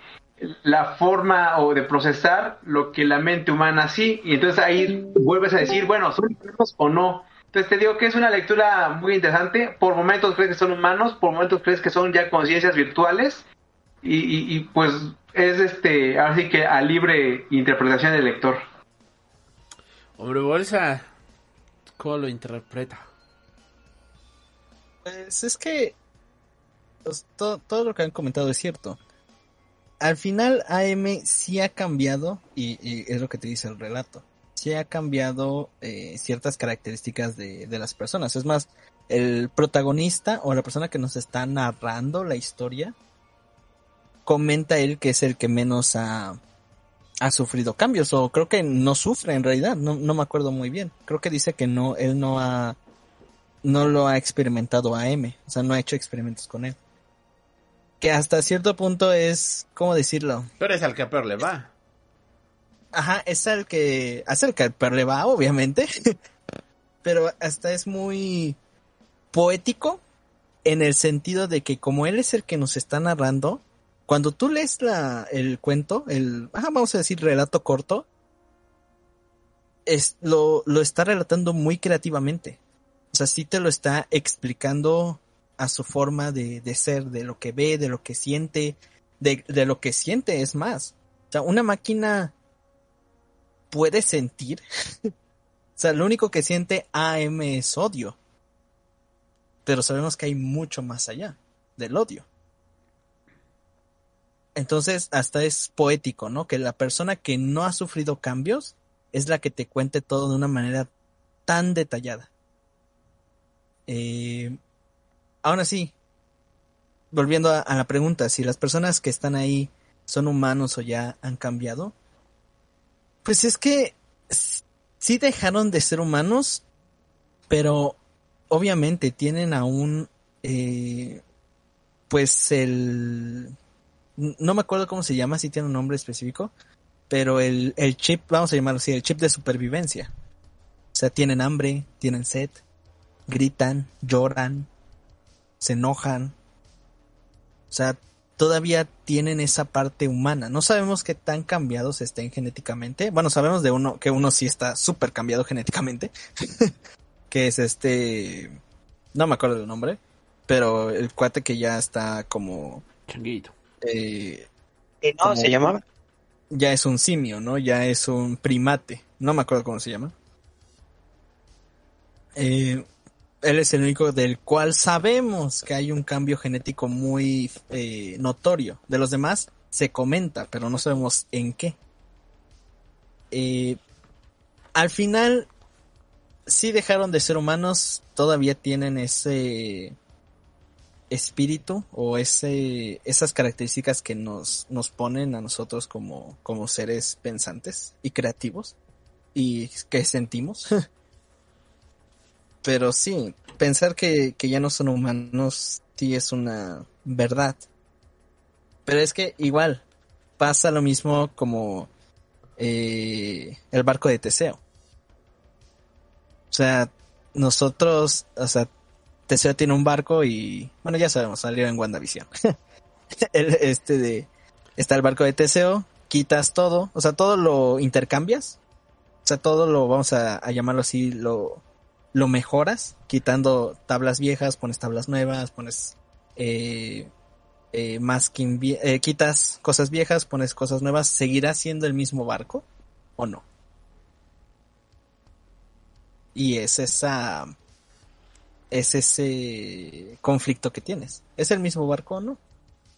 la forma o de procesar lo que la mente humana sí, y entonces ahí vuelves a decir, bueno, ¿son humanos o no? Entonces te digo que es una lectura muy interesante, por momentos crees que son humanos, por momentos crees que son ya conciencias virtuales, y, y, pues es este, ahora sí que a libre interpretación del lector. Hombre, Bolsa, ¿cómo lo interpreta? Pues es que pues, todo, todo lo que han comentado es cierto. Al final AM sí ha cambiado, y, y es lo que te dice el relato, sí ha cambiado eh, ciertas características de, de las personas. Es más, el protagonista o la persona que nos está narrando la historia, comenta él que es el que menos ha, ha sufrido cambios, o creo que no sufre en realidad, no, no me acuerdo muy bien. Creo que dice que no, él no ha no lo ha experimentado a M, o sea, no ha hecho experimentos con él. Que hasta cierto punto es, ¿cómo decirlo? Pero es al que peor le va. Ajá, es el que, es el que peor le va, obviamente. Pero hasta es muy poético en el sentido de que como él es el que nos está narrando, cuando tú lees la, el cuento, el, vamos a decir relato corto, es, lo, lo está relatando muy creativamente. O sea, sí te lo está explicando a su forma de, de ser, de lo que ve, de lo que siente, de, de lo que siente es más. O sea, una máquina puede sentir. o sea, lo único que siente AM es odio. Pero sabemos que hay mucho más allá del odio. Entonces, hasta es poético, ¿no? Que la persona que no ha sufrido cambios es la que te cuente todo de una manera tan detallada. Eh, aún así, volviendo a, la pregunta, si las personas que están ahí son humanos o ya han cambiado, pues es que sí dejaron de ser humanos, pero obviamente tienen aún, eh, pues el, no me acuerdo cómo se llama, si tiene un nombre específico, pero el, el chip, vamos a llamarlo así, el chip de supervivencia. O sea, tienen hambre, tienen sed, gritan, lloran, se enojan. O sea, todavía tienen esa parte humana. No sabemos qué tan cambiados estén genéticamente. Bueno, sabemos de uno que uno sí está súper cambiado genéticamente. que es este... No me acuerdo del nombre. Pero el cuate que ya está como... Changuito. Eh, ¿Y no se llamaba? Ya es un simio, ¿no? Ya es un primate. No me acuerdo cómo se llama. Eh, él es el único del cual sabemos que hay un cambio genético muy eh, notorio. De los demás se comenta, pero no sabemos en qué. Eh, al final, sí dejaron de ser humanos, todavía tienen ese espíritu o ese, esas características que nos, nos ponen a nosotros como, como seres pensantes y creativos y que sentimos. Pero sí, pensar que, que ya no son humanos sí es una verdad. Pero es que igual pasa lo mismo como eh, el barco de Teseo. O sea, nosotros, o sea, Teseo tiene un barco y, bueno, ya sabemos, salió en WandaVision. el, este de, está el barco de Teseo, quitas todo, o sea, todo lo intercambias. O sea, todo lo, vamos a, a llamarlo así, lo, lo mejoras, quitando tablas viejas, pones tablas nuevas, pones eh, eh, masking, eh, quitas cosas viejas, pones cosas nuevas, ¿seguirá siendo el mismo barco o no? Y es esa, es ese conflicto que tienes. ¿Es el mismo barco no?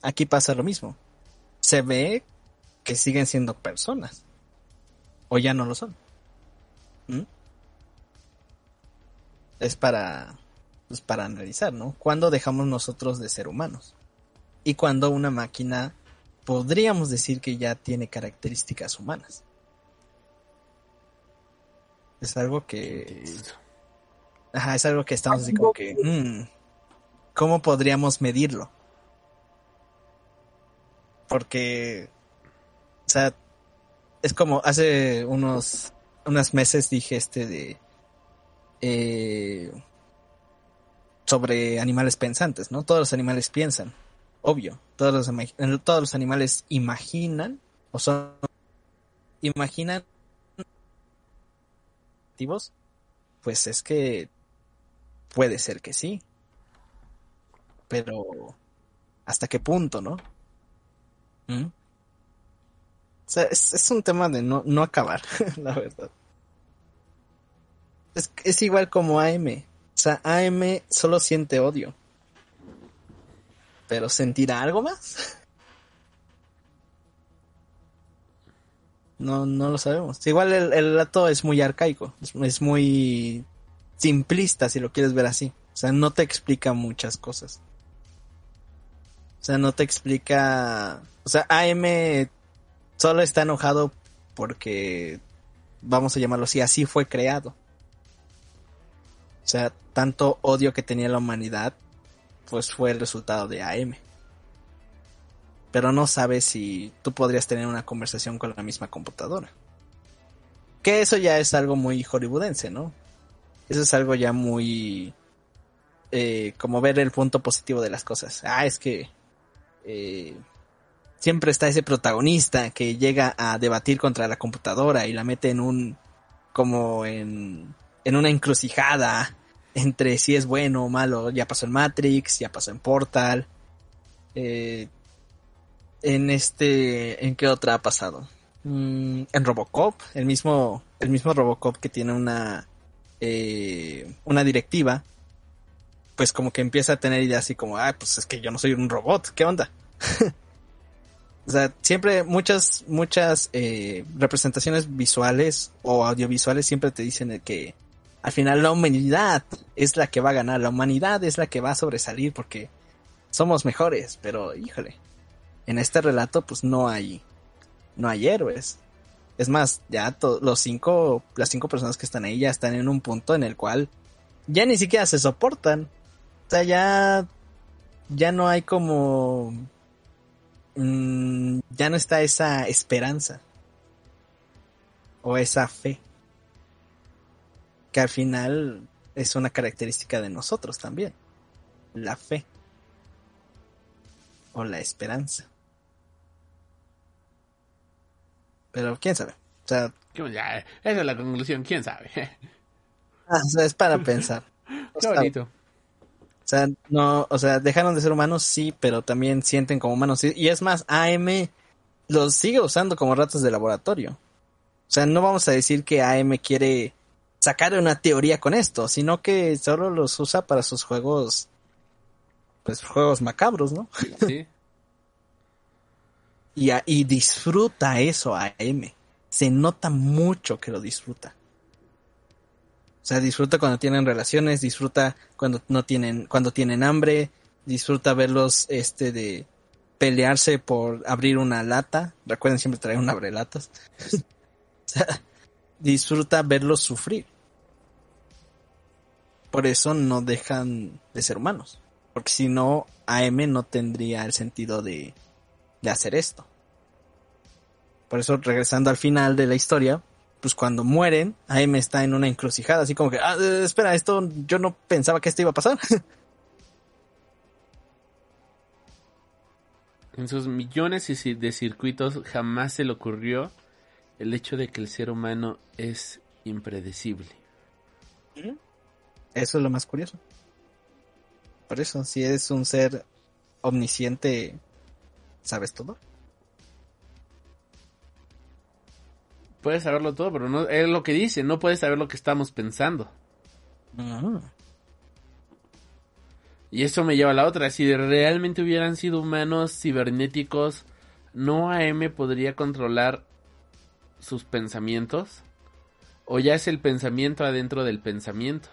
Aquí pasa lo mismo. Se ve que siguen siendo personas. O ya no lo son. ¿Mm? es para, pues para analizar, ¿no? ¿Cuándo dejamos nosotros de ser humanos? Y cuando una máquina podríamos decir que ya tiene características humanas. Es algo que... Ajá, es algo que estamos así como que... Mmm, ¿Cómo podríamos medirlo? Porque... O sea, es como hace unos, unos meses dije este de eh, sobre animales pensantes, ¿no? Todos los animales piensan, obvio. Todos los, todos los animales imaginan o son imaginan pues es que puede ser que sí. Pero ¿hasta qué punto, no? ¿Mm? O sea, es, un tema de no, no acabar, la verdad. Es, es igual como AM. O sea, AM solo siente odio. Pero ¿sentirá algo más? No, no lo sabemos. Igual el, el es muy arcaico, es, es, muy simplista si lo quieres ver así. O sea, no te explica muchas cosas. O sea, no te explica... O sea, AM solo está enojado porque, vamos a llamarlo así, así fue creado. O sea, tanto odio que tenía la humanidad, pues fue el resultado de AM. Pero no sabes si tú podrías tener una conversación con la misma computadora. Que eso ya es algo muy hollywoodense, ¿no? Eso es algo ya muy... Eh, como ver el punto positivo de las cosas. Ah, es que... Eh, siempre está ese protagonista que llega a debatir contra la computadora y la mete en un... como en en una encrucijada entre si es bueno o malo. Ya pasó en Matrix, ya pasó en Portal. Eh, en este, ¿en qué otra ha pasado? Mm, en Robocop, el mismo, el mismo Robocop que tiene una, eh, una directiva, pues como que empieza a tener ideas así como, ah, pues es que yo no soy un robot, ¿qué onda? o sea, siempre muchas, muchas eh, representaciones visuales o audiovisuales siempre te dicen que al final la humanidad es la que va a ganar, la humanidad es la que va a sobresalir porque somos mejores, pero híjole, en este relato pues no hay, no hay héroes. Es más, ya los cinco, las cinco personas que están ahí ya están en un punto en el cual ya ni siquiera se soportan. O sea, ya, ya no hay como, mm, ya no está esa esperanza o esa fe que al final es una característica de nosotros también, la fe o la esperanza. Pero quién sabe. O sea, ya, esa es la conclusión, quién sabe. Ah, o sea, es para pensar. Qué bonito. O sea, no, o sea, dejaron de ser humanos, sí, pero también sienten como humanos. Y es más, AM los sigue usando como ratos de laboratorio. O sea, no vamos a decir que AM quiere sacar una teoría con esto, sino que solo los usa para sus juegos, pues juegos macabros, ¿no? Sí. Y, y disfruta eso a M. Se nota mucho que lo disfruta. O sea, disfruta cuando tienen relaciones, disfruta cuando no tienen, cuando tienen hambre, disfruta verlos, este, de pelearse por abrir una lata. Recuerden siempre traer un abrelatas. o sea, disfruta verlos sufrir. Por eso no dejan de ser humanos. Porque si no, AM no tendría el sentido de, de hacer esto. Por eso, regresando al final de la historia, pues cuando mueren, AM está en una encrucijada, así como que, ah, eh, espera, esto, yo no pensaba que esto iba a pasar. En sus millones de circuitos jamás se le ocurrió el hecho de que el ser humano es impredecible. Eso es lo más curioso. Por eso, si eres un ser omnisciente, ¿sabes todo? Puedes saberlo todo, pero no es lo que dice, no puedes saber lo que estamos pensando. Y eso me lleva a la otra, si realmente hubieran sido humanos cibernéticos, ¿no AM podría controlar sus pensamientos? ¿O ya es el pensamiento adentro del pensamiento?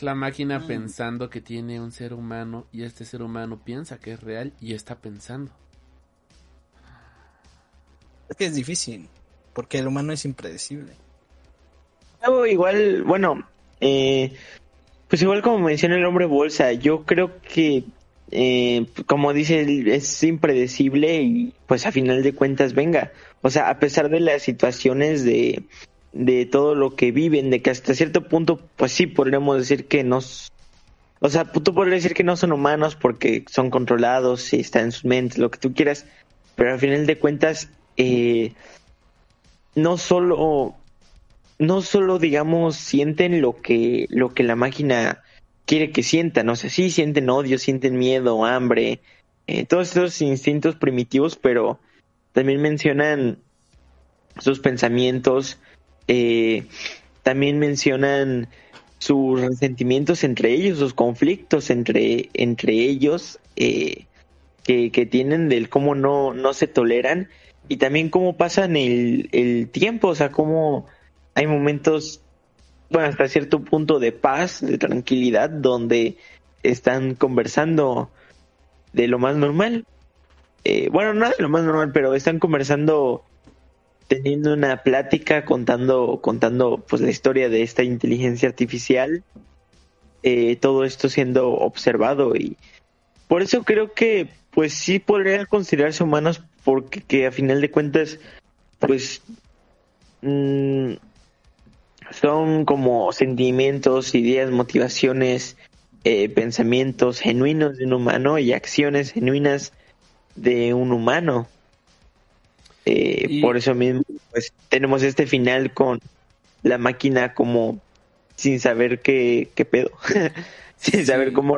La máquina mm. pensando que tiene un ser humano y este ser humano piensa que es real y está pensando. Es que es difícil, porque el humano es impredecible. igual, bueno, eh, pues igual como menciona el hombre bolsa, yo creo que, eh, como dice, es impredecible y pues a final de cuentas venga. O sea, a pesar de las situaciones de, de todo lo que viven, de que hasta cierto punto, pues sí, podríamos decir que no... O sea, tú podrías decir que no son humanos porque son controlados y están en sus mentes, lo que tú quieras, pero al final de cuentas, eh, no solo, no solo, digamos, sienten lo que, lo que la máquina quiere que sientan, o sea, sí sienten odio, sienten miedo, hambre, eh, todos esos instintos primitivos, pero también mencionan sus pensamientos, eh, también mencionan sus resentimientos entre ellos, sus conflictos entre, entre ellos eh, que, que, tienen del cómo no, no se toleran y también cómo pasan el, el tiempo, o sea, cómo hay momentos, bueno, hasta cierto punto de paz, de tranquilidad, donde están conversando de lo más normal. Eh, bueno, no de lo más normal, pero están conversando teniendo una plática contando contando pues la historia de esta inteligencia artificial eh, todo esto siendo observado y por eso creo que pues sí podrían considerarse humanos porque que a final de cuentas pues mm, son como sentimientos ideas motivaciones eh, pensamientos genuinos de un humano y acciones genuinas de un humano eh, por eso mismo, pues tenemos este final con la máquina como sin saber qué, qué pedo, sin saber cómo.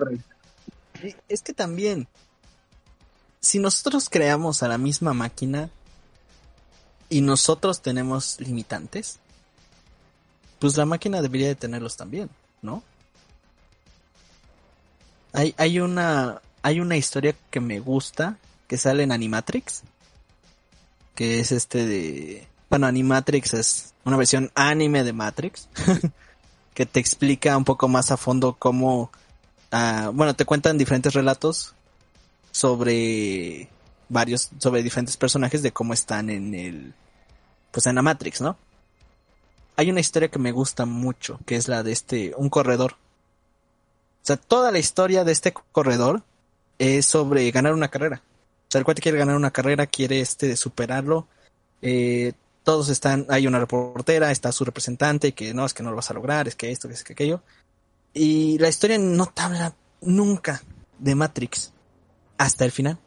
Es que también, si nosotros creamos a la misma máquina y nosotros tenemos limitantes, pues la máquina debería de tenerlos también, ¿no? Hay, hay una hay una historia que me gusta que sale en Animatrix, que es este de bueno, Animatrix es una versión anime de Matrix que te explica un poco más a fondo cómo ah, bueno, te cuentan diferentes relatos sobre varios sobre diferentes personajes de cómo están en el pues en la Matrix, ¿no? Hay una historia que me gusta mucho, que es la de este un corredor. O sea, toda la historia de este corredor es sobre ganar una carrera. Sea, el cuate quiere ganar una carrera, quiere este superarlo. Eh, todos están, hay una reportera, está su representante, que no, es que no lo vas a lograr, es que esto, es que aquello. Y la historia no te habla nunca de Matrix hasta el final.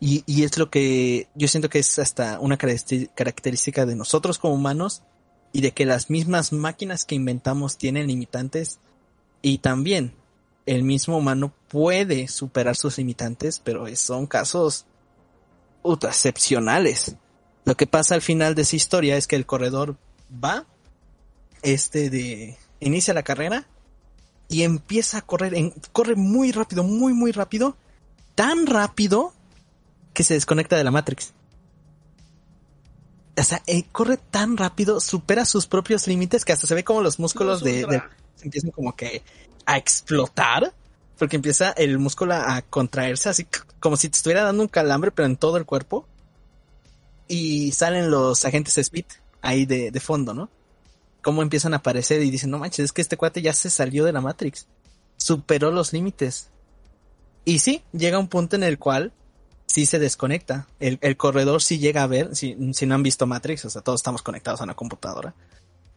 Y, y es lo que yo siento que es hasta una característica de nosotros como humanos y de que las mismas máquinas que inventamos tienen limitantes y también el mismo humano puede superar sus limitantes, pero son casos puta, excepcionales. Lo que pasa al final de esa historia es que el corredor va, este de, inicia la carrera y empieza a correr, en- corre muy rápido, muy, muy rápido, tan rápido que se desconecta de la Matrix. O sea, eh, corre tan rápido, supera sus propios límites que hasta se ve como los músculos de, de- empiezan como que a explotar. Porque empieza el músculo a contraerse así como si te estuviera dando un calambre, pero en todo el cuerpo. Y salen los agentes Speed ahí de, de fondo, ¿no? Cómo empiezan a aparecer y dicen, no manches, es que este cuate ya se salió de la Matrix. Superó los límites. Y sí, llega un punto en el cual sí se desconecta. El, el corredor sí llega a ver, si, si no han visto Matrix, o sea, todos estamos conectados a una computadora.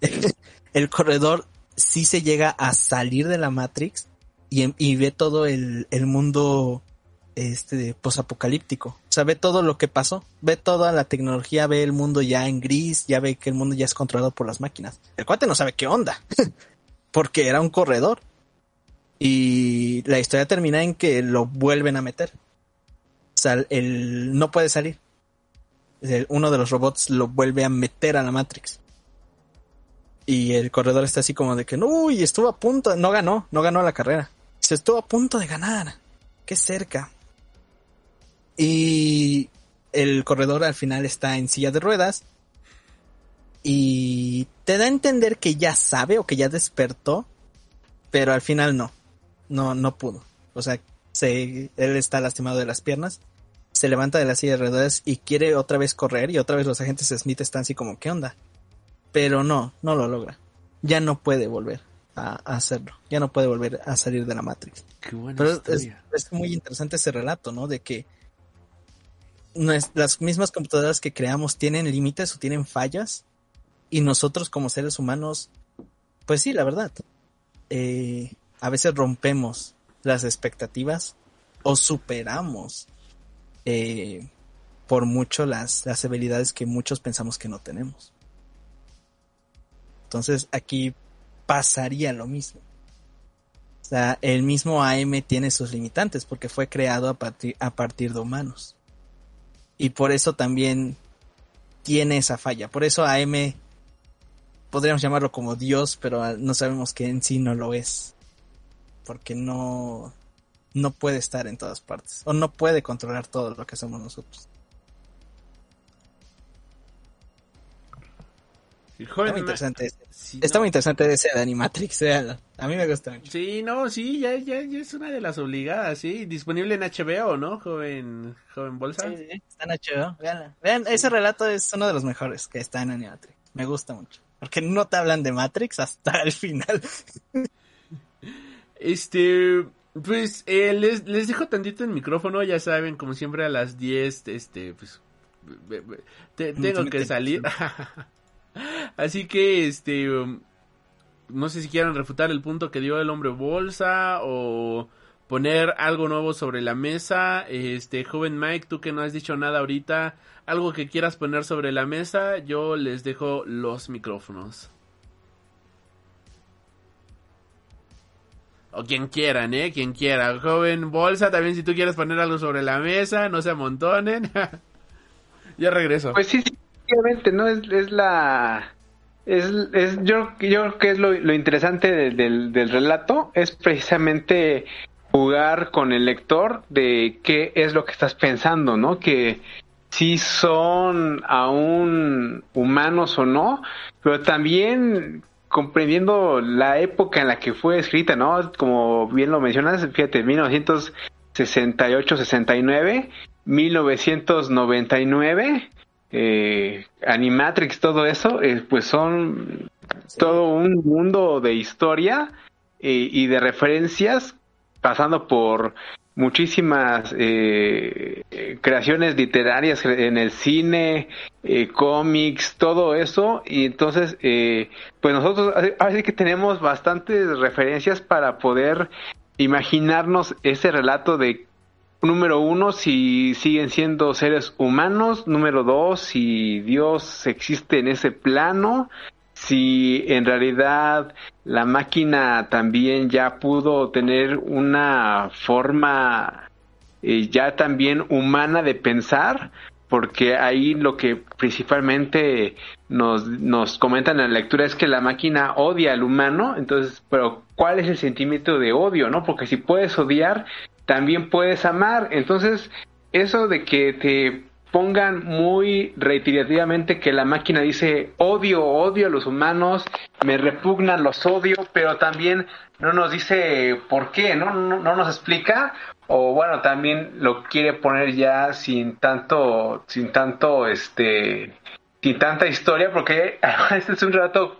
el corredor sí se llega a salir de la Matrix y, em- ve todo el, mundo este posapocalíptico. O sea, ve todo lo que pasó, ve toda la tecnología, ve el mundo ya en gris, ya ve que el mundo ya es controlado por las máquinas. El cuate no sabe qué onda, porque era un corredor. Y la historia termina en que lo vuelven a meter. O sea, no puede salir. Uno de los robots lo vuelve a meter a la Matrix. Y el corredor está así como de que, uy, estuvo a punto, no ganó, no ganó la carrera. Se estuvo a punto de ganar. Qué cerca. Y el corredor al final está en silla de ruedas. Y te da a entender que ya sabe o que ya despertó. Pero al final no. No, no pudo. O sea, se, él está lastimado de las piernas. Se levanta de la silla de ruedas y quiere otra vez correr. Y otra vez los agentes Smith están así como, ¿qué onda? Pero no, no lo logra. Ya no puede volver a, hacerlo. Ya no puede volver a salir de la Matrix. Qué buena Pero es, muy interesante ese relato, ¿no? De que las mismas computadoras que creamos tienen límites o tienen fallas y nosotros como seres humanos, pues sí, la verdad, eh, a veces rompemos las expectativas o superamos eh, por mucho las, las habilidades que muchos pensamos que no tenemos. Entonces aquí pasaría lo mismo. O sea, el mismo AM tiene sus limitantes porque fue creado a partir, a partir de humanos. Y por eso también tiene esa falla. Por eso AM podríamos llamarlo como Dios, pero no sabemos que en sí no lo es. Porque no, no puede estar en todas partes. O no puede controlar todo lo que hacemos nosotros. Está joven muy interesante ese. Sí, Está no. muy interesante ese de Animatrix, véanlo. A mí me gusta mucho. Sí, no, sí, ya, ya, ya es una de las obligadas, sí. Disponible en HBO, ¿no? Joven, joven bolsa. Sí, sí, está en HBO, véanla. Vean, ese relato es uno de los mejores que está en Animatrix. Me gusta mucho. Porque no te hablan de Matrix hasta el final. Este, pues, eh, les, les dejo tantito el micrófono, ya saben, como siempre a las 10, este, pues, be- be- te- No tengo que salir. Así que, este, um, no sé si quieran refutar el punto que dio el hombre bolsa o poner algo nuevo sobre la mesa. Este, joven Mike, tú que no has dicho nada ahorita, algo que quieras poner sobre la mesa, yo les dejo los micrófonos. O quien quieran, ¿eh? Quien quiera. Joven Bolsa, también si tú quieres poner algo sobre la mesa, no se amontonen. ya regreso. Pues sí, sí, obviamente, ¿no? Es, es la... Es, es, yo, yo creo que es lo, lo interesante del, del, del relato, es precisamente jugar con el lector de qué es lo que estás pensando, ¿no? Que si son aún humanos o no, pero también comprendiendo la época en la que fue escrita, ¿no? Como bien lo mencionas, fíjate, 1968-69, 1999, eh, Animatrix, todo eso, eh, pues son todo un mundo de historia eh, y de referencias pasando por muchísimas eh, creaciones literarias en el cine, cómics, todo eso. Y entonces, eh, pues nosotros ahora sí que tenemos bastantes referencias para poder imaginarnos ese relato de número uno, si siguen siendo seres humanos, número dos, si Dios existe en ese plano, si en realidad la máquina también ya pudo tener una forma eh, ya también humana de pensar, porque ahí lo que principalmente nos, nos comentan en la lectura es que la máquina odia al humano, entonces, pero ¿cuál es el sentimiento de odio, no? Porque si puedes odiar, también puedes amar, entonces eso de que te pongan muy reiterativamente que la máquina dice odio, odio a los humanos, me repugnan, los odio, pero también no nos dice por qué, ¿no? No, no nos explica, o bueno, también lo quiere poner ya sin tanto, sin tanto, este, sin tanta historia, porque este es un relato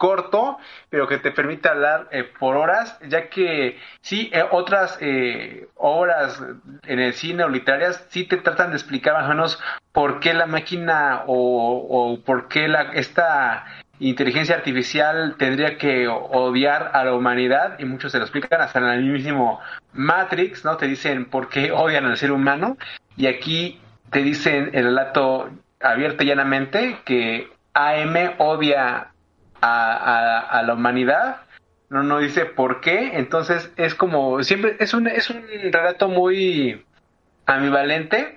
corto, pero que te permite hablar eh, por horas, ya que sí, eh, otras eh, obras en el cine o literarias sí te tratan de explicar más o menos por qué la máquina o, por qué esta inteligencia artificial tendría que odiar a la humanidad y muchos se lo explican hasta en el mismo Matrix, ¿no? Te dicen por qué odian al ser humano y aquí te dicen el relato abierto y llanamente que AM odia a, la humanidad, no, no dice por qué, entonces es como, siempre, es un, es un relato muy ambivalente,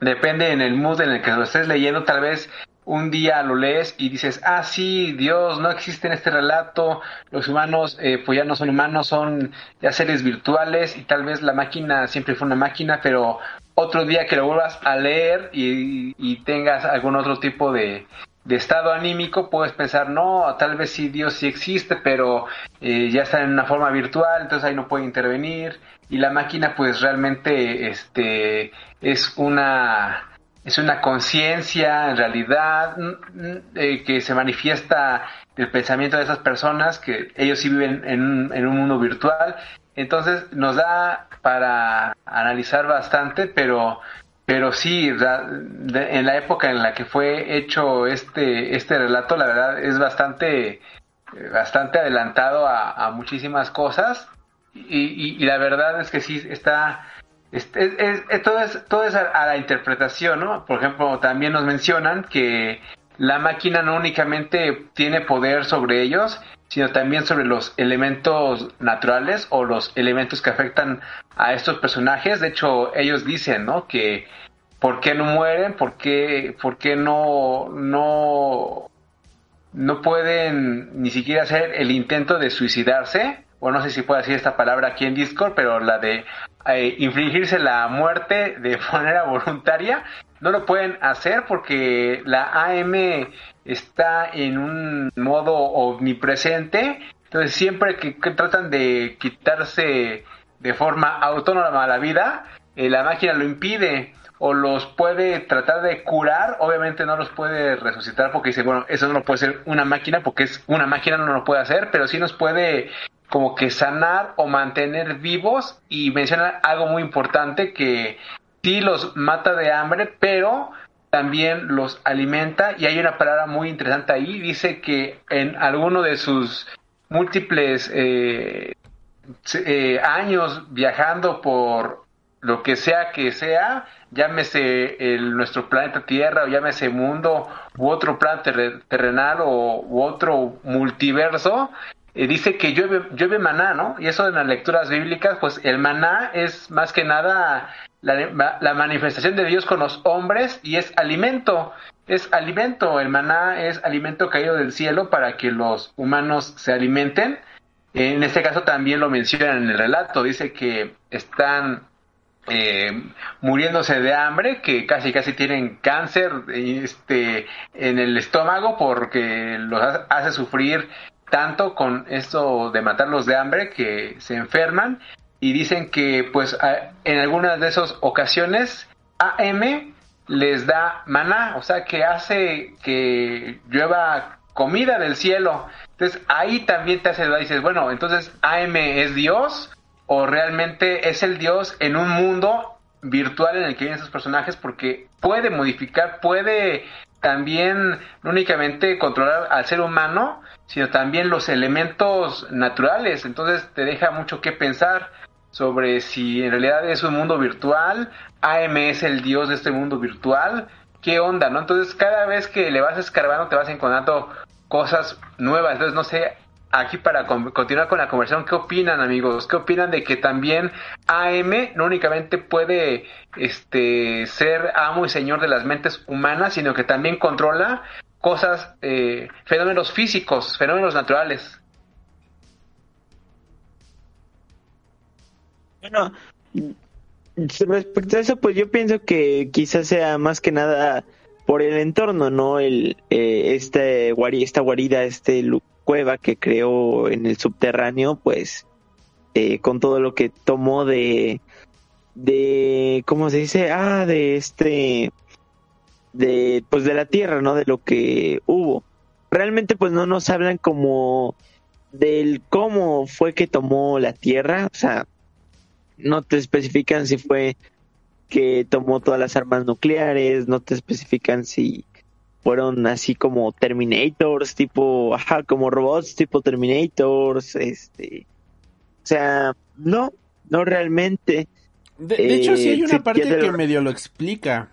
depende en el mood en el que lo estés leyendo, tal vez un día lo lees y dices, ah, sí, Dios, no existe en este relato, los humanos eh, pues ya no son humanos, son ya seres virtuales y tal vez la máquina siempre fue una máquina, pero otro día que lo vuelvas a leer y tengas algún otro tipo de, de estado anímico, puedes pensar, no, tal vez sí Dios sí existe, pero eh, ya está en una forma virtual, entonces ahí no puede intervenir. Y la máquina, pues realmente este, es una es una conciencia en realidad eh, que se manifiesta el pensamiento de esas personas que ellos sí viven en en un mundo virtual entonces nos da para analizar bastante pero pero sí, en la época en la que fue hecho este, este relato, la verdad es bastante, bastante adelantado a, muchísimas cosas. Y, y, la verdad es que sí está, es, todo es, todo es a, la interpretación, ¿no? Por ejemplo, también nos mencionan que la máquina no únicamente tiene poder sobre ellos, sino también sobre los elementos naturales o los elementos que afectan a estos personajes. De hecho, ellos dicen, ¿no? Que por qué no mueren, por qué, por qué no, no, no pueden ni siquiera hacer el intento de suicidarse, o no sé si puedo decir esta palabra aquí en Discord, pero la de eh, infligirse la muerte de manera voluntaria, no lo pueden hacer porque la AM está en un modo omnipresente, entonces siempre que, tratan de quitarse de forma autónoma la vida, eh, la máquina lo impide o los puede tratar de curar, obviamente no los puede resucitar porque dice, bueno, eso no lo puede ser una máquina porque es una máquina, no lo puede hacer, pero sí nos puede como que sanar o mantener vivos. Y menciona algo muy importante que sí los mata de hambre, pero también los alimenta. Y hay una palabra muy interesante ahí, dice que en alguno de sus múltiples eh, eh, años viajando por lo que sea que sea, llámese el, nuestro planeta Tierra o llámese mundo u otro plan terrenal o u otro multiverso, eh, dice que llueve, llueve maná, ¿no? Y eso en las lecturas bíblicas, pues el maná es más que nada la, la manifestación de Dios con los hombres y es alimento, es alimento, el maná es alimento caído del cielo para que los humanos se alimenten. En este caso también lo mencionan en el relato, dice que están eh, muriéndose de hambre, que casi casi tienen cáncer este, en el estómago porque los hace sufrir tanto con esto de matarlos de hambre que se enferman y dicen que pues en algunas de esas ocasiones AM les da maná, o sea que hace que llueva comida del cielo. Entonces ahí también te hace dices, bueno, entonces AM es Dios o realmente es el Dios en un mundo virtual en el que viven esos personajes porque puede modificar, puede también no únicamente controlar al ser humano, sino también los elementos naturales. Entonces te deja mucho que pensar sobre si en realidad es un mundo virtual, AM es el dios de este mundo virtual, qué onda, ¿no? Entonces cada vez que le vas escarbando te vas encontrando cosas nuevas. Entonces no sé, aquí para continuar con la conversación, ¿qué opinan amigos? ¿Qué opinan de que también AM no únicamente puede este, ser amo y señor de las mentes humanas, sino que también controla cosas, eh, fenómenos físicos, fenómenos naturales? Bueno, respecto a eso, pues yo pienso que quizás sea más que nada por el entorno, ¿no? El, eh, este, esta guarida, este cueva que creó en el subterráneo, pues eh, con todo lo que tomó de, de, ¿cómo se dice? Ah, de este, de, pues de la tierra, ¿no? De lo que hubo. Realmente pues no nos hablan como del cómo fue que tomó la tierra, o sea, no te especifican si fue que tomó todas las armas nucleares, no te especifican si fueron así como Terminators, tipo, ajá, como robots tipo Terminators, este, o sea, no, no realmente. De, hecho, sí hay eh, una parte que medio lo explica,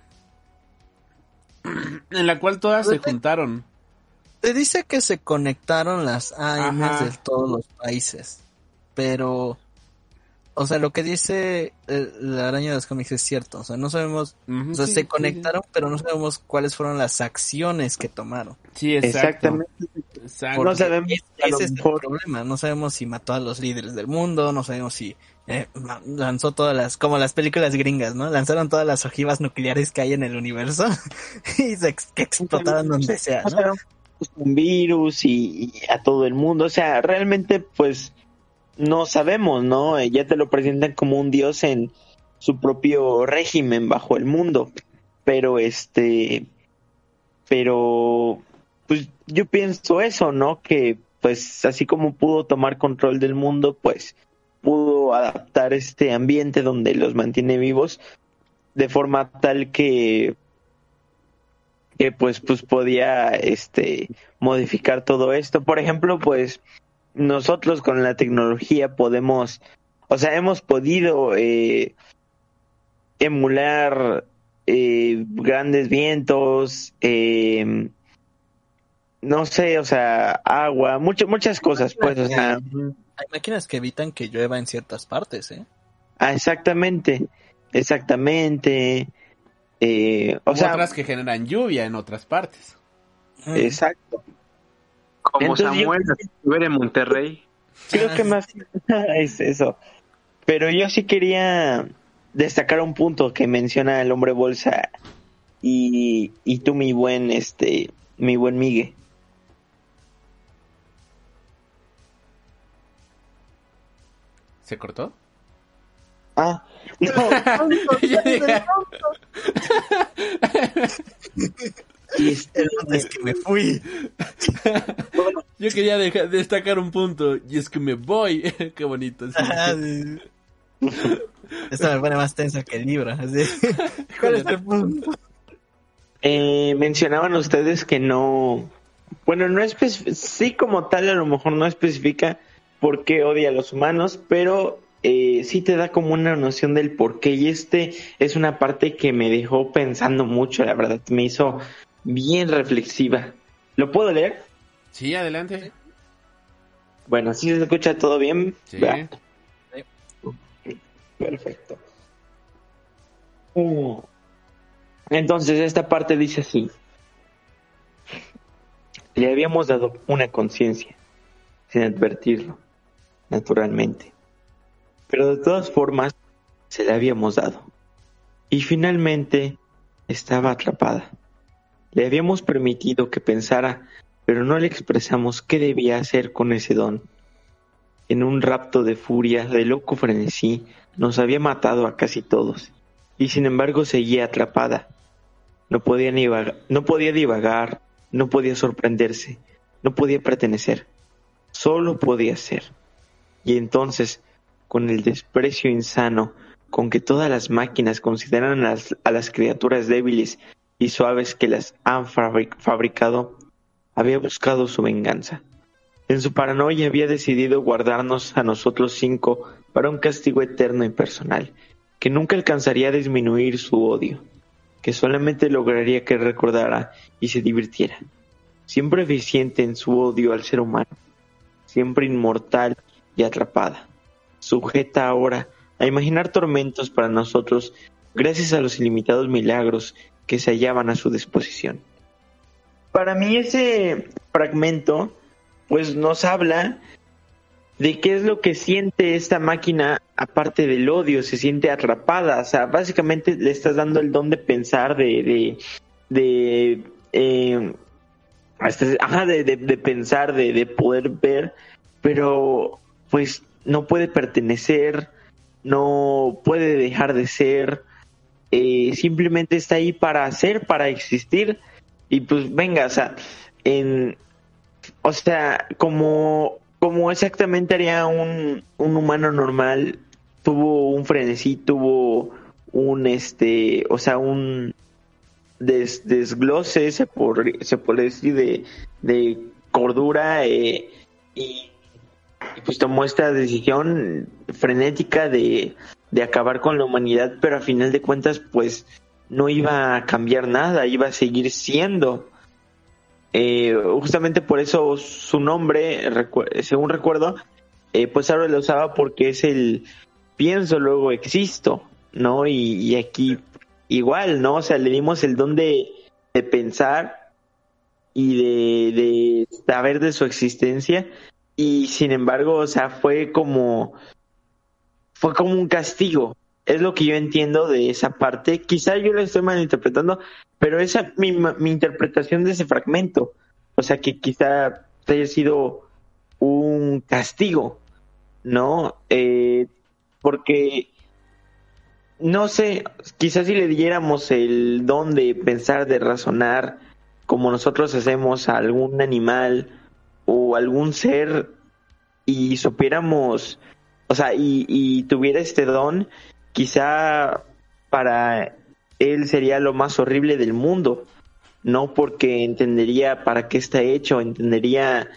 en la cual todas se juntaron. Te dice que se conectaron las AMs de todos los países, pero o sea, lo que dice eh, la araña de los cómics es cierto. O sea, no sabemos, o sea, se conectaron, pero no sabemos cuáles fueron las acciones que tomaron. Sí, exactamente. No sabemos. Ese es el problema. No sabemos si mató a los líderes del mundo, no sabemos si eh, lanzó todas las, como las películas gringas, ¿no? Lanzaron todas las ojivas nucleares que hay en el universo y se que explotaron donde sea, ¿no? Un virus y a todo el mundo. O sea, realmente, pues no sabemos, ¿no? Eh, ya te lo presentan como un dios en su propio régimen bajo el mundo. Pero este, pero, pues yo pienso eso, ¿no? Que pues así como pudo tomar control del mundo, pues pudo adaptar este ambiente donde los mantiene vivos de forma tal que que pues pues podía este modificar todo esto por ejemplo pues nosotros con la tecnología podemos, o sea, hemos podido eh, emular eh, grandes vientos, eh, no sé, o sea, agua, muchas muchas cosas, pues, o sea. Hay máquinas que evitan que llueva en ciertas partes, ¿eh? Ah, exactamente, exactamente. Eh, o sea, otras que generan lluvia en otras partes. Exacto. Como Samuel yo, en Monterrey. Creo que más es eso. Pero yo sí quería destacar un punto que menciona el hombre bolsa y, y tú mi buen este mi buen Migue. ¿Se cortó? Ah, no. Y este, es que me fui. Yo quería destacar un punto, y es que me voy. Qué bonito. Esto me pone más tenso que el libro. ¿Cuál es el punto? Eh, mencionaban ustedes que no. Bueno, no es sí como tal, a lo mejor no especifica por qué odia a los humanos, pero eh, sí te da como una noción del por qué. Y este es una parte que me dejó pensando mucho, la verdad. Me hizo bien reflexiva. ¿Lo puedo leer? Sí, adelante. Bueno, ¿sí se escucha todo bien? Sí. Perfecto. Mm. Entonces, esta parte dice así. Le habíamos dado una conciencia, sin advertirlo, naturalmente. Pero de todas formas, se la habíamos dado. Y finalmente, estaba atrapada. Le habíamos permitido que pensara, pero no le expresamos qué debía hacer con ese don. En un rapto de furia, de loco frenesí, nos había matado a casi todos, y sin embargo seguía atrapada. No podía, ni no podía divagar, no podía sorprenderse, no podía pertenecer, solo podía ser. Y entonces, con el desprecio insano con que todas las máquinas consideran a las criaturas débiles y suaves que las han fabric- fabricado, había buscado su venganza. En su paranoia había decidido guardarnos a nosotros cinco para un castigo eterno y personal, que nunca alcanzaría a disminuir su odio, que solamente lograría que recordara y se divirtiera. Siempre eficiente en su odio al ser humano, siempre inmortal y atrapada, sujeta ahora a imaginar tormentos para nosotros gracias a los ilimitados milagros que se hallaban a su disposición. Para mí ese fragmento pues nos habla de qué es lo que siente esta máquina aparte del odio, se siente atrapada, o sea, básicamente le estás dando el don de pensar, de, de, de, eh, ajá, de, de- de pensar, de, de poder ver, pero pues no puede pertenecer, no puede dejar de ser, eh, simplemente está ahí para ser, para existir, y pues venga, o sea, en, o sea, como, exactamente haría un, humano normal, tuvo un frenesí, tuvo un este, o sea, un des- desglose, se, puede decir, de, cordura, eh, y pues tomó esta decisión frenética de, de acabar con la humanidad, pero a final de cuentas, pues no iba a cambiar nada, iba a seguir siendo. Eh, justamente por eso su nombre, según recuerdo, eh, pues ahora lo usaba porque es el pienso, luego existo, ¿no? Y, y aquí igual, ¿no? O sea, le dimos el don de, de pensar y de, de saber de su existencia y sin embargo, o sea, fue como fue como un castigo. Es lo que yo entiendo de esa parte. Quizá yo lo estoy malinterpretando, pero esa es mi, mi interpretación de ese fragmento. O sea, que quizá haya sido un castigo, ¿no? Eh, porque, no sé, quizás si le diéramos el don de pensar, de razonar, como nosotros hacemos a algún animal o algún ser, y supiéramos, o sea, y, y tuviera este don, quizá para él sería lo más horrible del mundo, no porque entendería para qué está hecho, entendería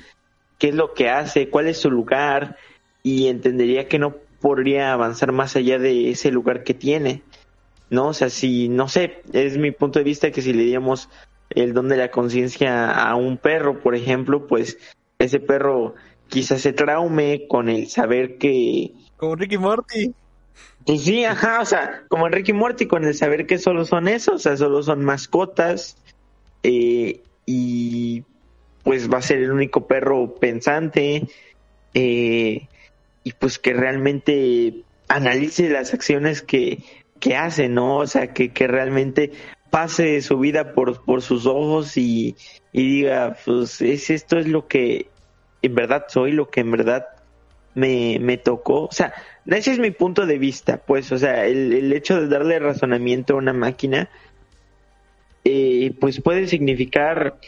qué es lo que hace, cuál es su lugar y entendería que no podría avanzar más allá de ese lugar que tiene. No, o sea, si no sé, es mi punto de vista que si le diéramos el don de la conciencia a un perro, por ejemplo, pues ese perro quizás se traume con el saber que Como Ricky Morty. pues sí, ajá, o sea, como Ricky Morty, con el saber que solo son eso, o sea, solo son mascotas, eh, y pues va a ser el único perro pensante, eh, y pues que realmente analice las acciones que, que hace, ¿no? O sea, que, que realmente pase su vida por, por sus ojos y, y diga, pues es, esto es lo que en verdad soy, lo que en verdad me, me tocó. O sea, ese es mi punto de vista, pues, o sea, el, el hecho de darle razonamiento a una máquina, eh, pues puede significar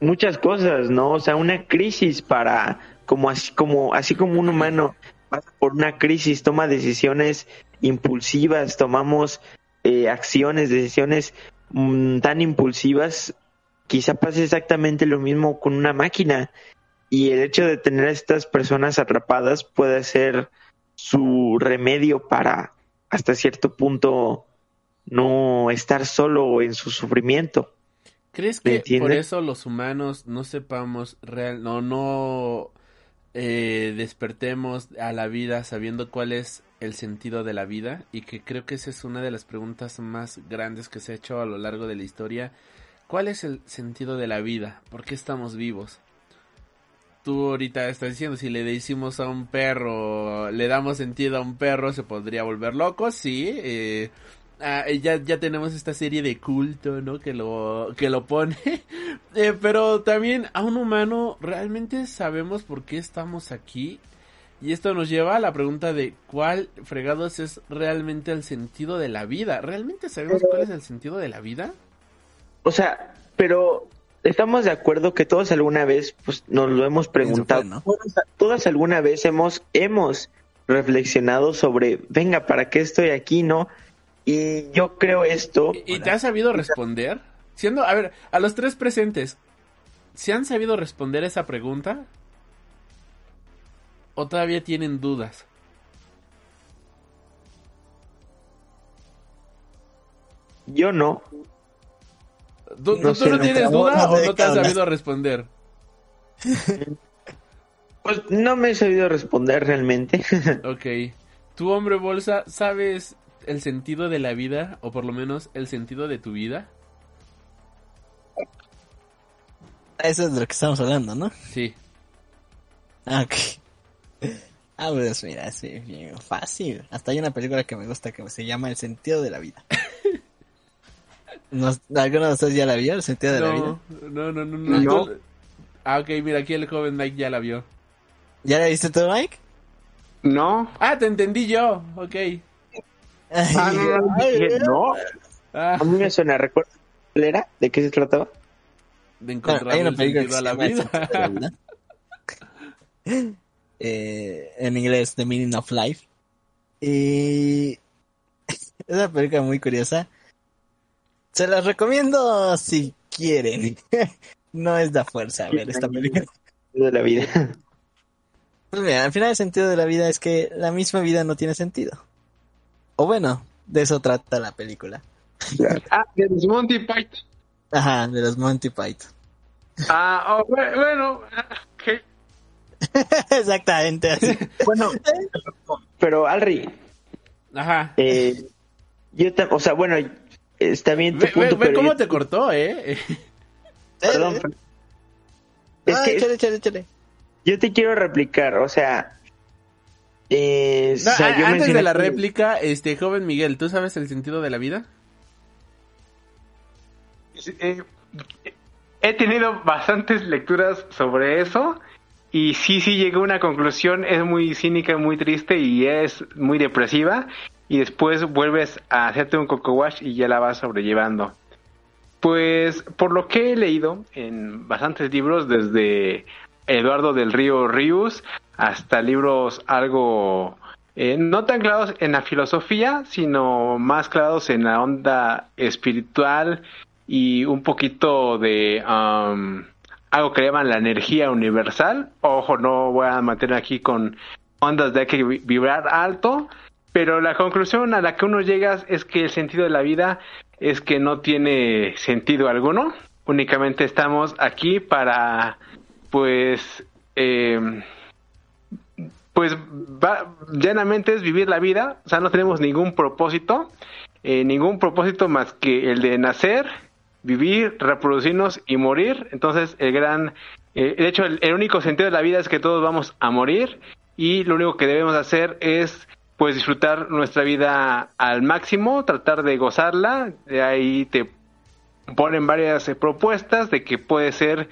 muchas cosas, ¿no? O sea, una crisis para, como así como, así como un humano pasa por una crisis, toma decisiones impulsivas, tomamos eh, acciones, decisiones mm, tan impulsivas, quizá pase exactamente lo mismo con una máquina y el hecho de tener a estas personas atrapadas puede ser su remedio para hasta cierto punto no estar solo en su sufrimiento. ¿Crees ¿Me que por eso los humanos no sepamos real, no, no eh, despertemos a la vida sabiendo cuál es el sentido de la vida y que creo que esa es una de las preguntas más grandes que se ha hecho a lo largo de la historia. ¿Cuál es el sentido de la vida? ¿Por qué estamos vivos? Tú ahorita estás diciendo, si le decimos a un perro, le damos sentido a un perro, se podría volver loco, sí. Eh, ah, ya, ya tenemos esta serie de culto, ¿no? Que lo, que lo pone. Eh, pero también a un humano, ¿realmente sabemos por qué estamos aquí? Y esto nos lleva a la pregunta de cuál fregados es realmente el sentido de la vida. ¿Realmente sabemos cuál es el sentido de la vida? O sea, pero estamos de acuerdo que todos alguna vez pues, nos lo hemos preguntado. ¿no? Todos, todos alguna vez hemos, hemos reflexionado sobre, venga, ¿para qué estoy aquí, no? Y yo creo esto. ¿Y y te has sabido responder? Siendo, a ver, a los tres presentes, ¿se han sabido responder esa pregunta? ¿O todavía tienen dudas? Yo no. ¿Tú No tú- tienes duda No o no te has sabido responder? Pues no me he sabido responder realmente. Ok. ¿Tú, hombre bolsa, sabes el sentido de la vida? O por lo menos el sentido de tu vida? Eso es de lo que estamos hablando, ¿no? Sí. Ah, ok. Ah, pues mira, bien fácil. Hasta hay una película que me gusta que se llama El sentido de la vida. ¿No- ¿Alguno de ustedes ya la vio? El sentido de la vida. No, no, no, no, no. Ah, ok, mira, aquí el joven Mike ya la vio. ¿Ya la viste tú, Mike? No. Ah, te entendí yo. Ok. Ah, no, no. Ah, A mí me suena, ¿recuerdas era? ¿De qué se trataba? de Bueno, encontrar hay una película que se llama la vida. Eh, en inglés, The Meaning of Life. Y es una película muy curiosa. Se las recomiendo si quieren. no es da fuerza a ver esta película. De la vida. Pues mira, al final el sentido de la vida es que la misma vida no tiene sentido. O bueno, de eso trata la película. Ah, de los Monty Python. Ajá, de los Monty Python. Ah, oh, bu- bueno, ah, ok. Exactamente así. Bueno, pero Alri, Ajá. eh, yo, o sea, bueno, está bien tu Ve, ve- punto, ve pero cómo yo- te cortó, ¿eh? perdón, Eh, pero- es ah, que échale, échale, échale. yo te quiero replicar, o sea, eh, No, o sea, a- yo antes de la que- réplica, este joven Miguel, ¿tú sabes el sentido de la vida? Eh, he tenido bastantes lecturas sobre eso y sí, sí llegué a una conclusión, es muy cínica, muy triste y es muy depresiva y después vuelves a hacerte un coco wash y ya la vas sobrellevando. Pues por lo que he leído en bastantes libros, desde Eduardo del Río Ríos hasta libros algo eh, no tan clavados en la filosofía, sino más clavados en la onda espiritual y un poquito de um, algo que llaman la energía universal. Ojo, no voy a mantener aquí con ondas de que vi- vibrar alto, pero la conclusión a la que uno llega es que el sentido de la vida es que no tiene sentido alguno. Únicamente estamos aquí para, pues, eh, pues, va- llanamente es vivir la vida. O sea, no tenemos ningún propósito, eh, ningún propósito más que el de nacer, vivir, reproducirnos y morir. Entonces, el gran, eh, de hecho, el, el único sentido de la vida es que todos vamos a morir y lo único que debemos hacer es pues disfrutar nuestra vida al máximo, tratar de gozarla, de ahí te ponen varias eh, propuestas de que puede ser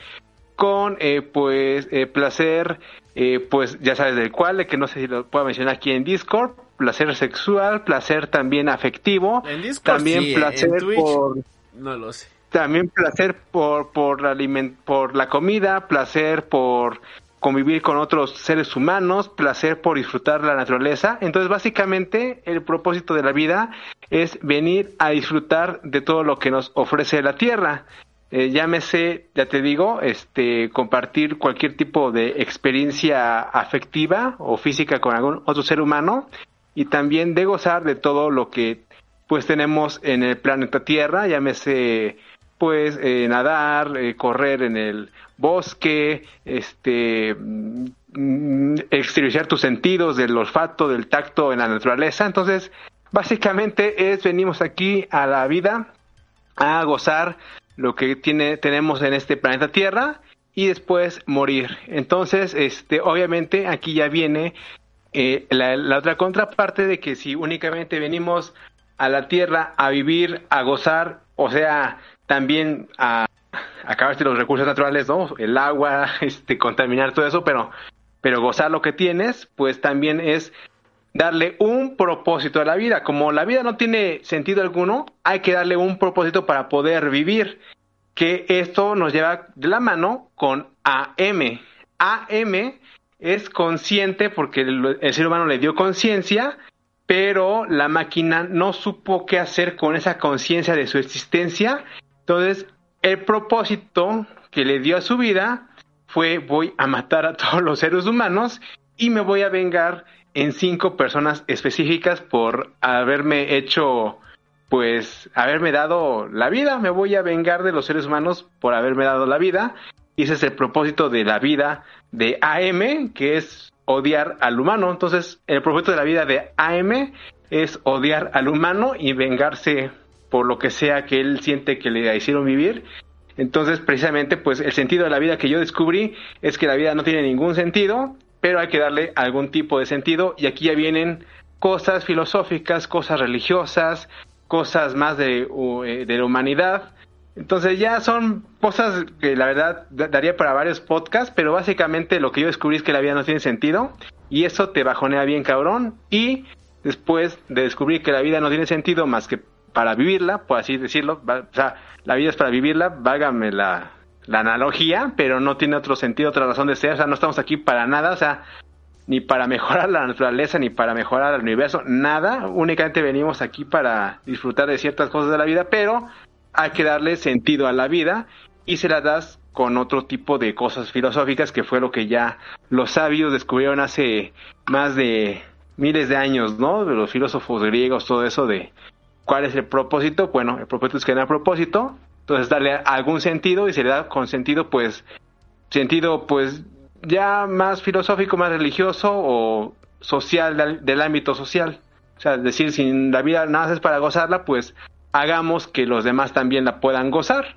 con eh, pues eh, placer eh, pues ya sabes del cual de que no sé si lo puedo mencionar aquí en Discord placer sexual placer también afectivo En Discord también sí, placer en Twitch por no lo sé. también placer por por la aliment- por la comida, placer por convivir con otros seres humanos, placer por disfrutar la naturaleza. Entonces, básicamente, el propósito de la vida es venir a disfrutar de todo lo que nos ofrece la tierra. Eh, llámese, ya te digo, este, compartir cualquier tipo de experiencia afectiva o física con algún otro ser humano y también de gozar de todo lo que pues tenemos en el planeta Tierra, llámese pues eh, nadar, eh, correr en el bosque, este, mm, exteriorizar tus sentidos del olfato, del tacto en la naturaleza. Entonces, básicamente es venimos aquí a la vida a gozar lo que tiene, tenemos en este planeta Tierra y después morir. Entonces, este, obviamente aquí ya viene eh, la, la otra contraparte de que si únicamente venimos a la Tierra a vivir, a gozar, o sea, también a acabarse los recursos naturales, ¿no? El agua, este, contaminar todo eso, pero, pero gozar lo que tienes, pues también es darle un propósito a la vida. Como la vida no tiene sentido alguno, hay que darle un propósito para poder vivir. Que esto nos lleva de la mano con AM. AM es consciente porque el, el ser humano le dio conciencia, pero la máquina no supo qué hacer con esa conciencia de su existencia. Entonces, el propósito que le dio a su vida fue voy a matar a todos los seres humanos y me voy a vengar en cinco personas específicas por haberme hecho, pues, haberme dado la vida. Me voy a vengar de los seres humanos por haberme dado la vida. Y ese es el propósito de la vida de AM, que es odiar al humano. Entonces, el propósito de la vida de AM es odiar al humano y vengarse por lo que sea que él siente que le hicieron vivir. Entonces, precisamente, pues el sentido de la vida que yo descubrí es que la vida no tiene ningún sentido pero hay que darle algún tipo de sentido y aquí ya vienen cosas filosóficas, cosas religiosas, cosas más de, eh, de la humanidad. Entonces ya son cosas que la verdad daría para varios podcasts, pero básicamente lo que yo descubrí es que la vida no tiene sentido y eso te bajonea bien cabrón y después de descubrir que la vida no tiene sentido más que para vivirla, por así decirlo, o sea, la vida es para vivirla, vágame la, la analogía, pero no tiene otro sentido, otra razón de ser. O sea, no estamos aquí para nada, o sea, ni para mejorar la naturaleza, ni para mejorar el universo, nada. Únicamente venimos aquí para disfrutar de ciertas cosas de la vida, pero hay que darle sentido a la vida y se la das con otro tipo de cosas filosóficas que fue lo que ya los sabios descubrieron hace más de miles de años, ¿no? De los filósofos griegos, todo eso de cuál es el propósito. Bueno, el propósito es que propósito, entonces darle algún sentido y se le da con sentido pues sentido pues ya más filosófico, más religioso o social del, ámbito social. O sea, decir, si la vida nada es para gozarla, pues hagamos que los demás también la puedan gozar.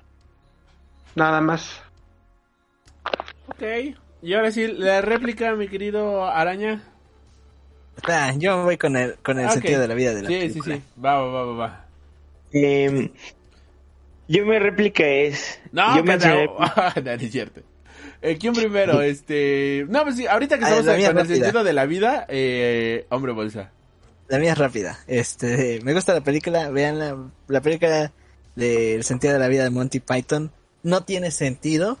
Nada más. Ok. Y ahora sí, la réplica, mi querido Araña. Ah, yo voy con el, con el sentido de la vida de la Sí, sí, sí. Va, va, va, va. Eh, yo mi réplica es. No, yo mencioné... no, es cierto. Eh, ¿Quién primero? Este. No, pues sí, ahorita que estamos con el sentido de la vida, eh, hombre bolsa. La mía es rápida. Este, me gusta la película, vean la, la película del sentido de la vida de Monty Python. No tiene sentido.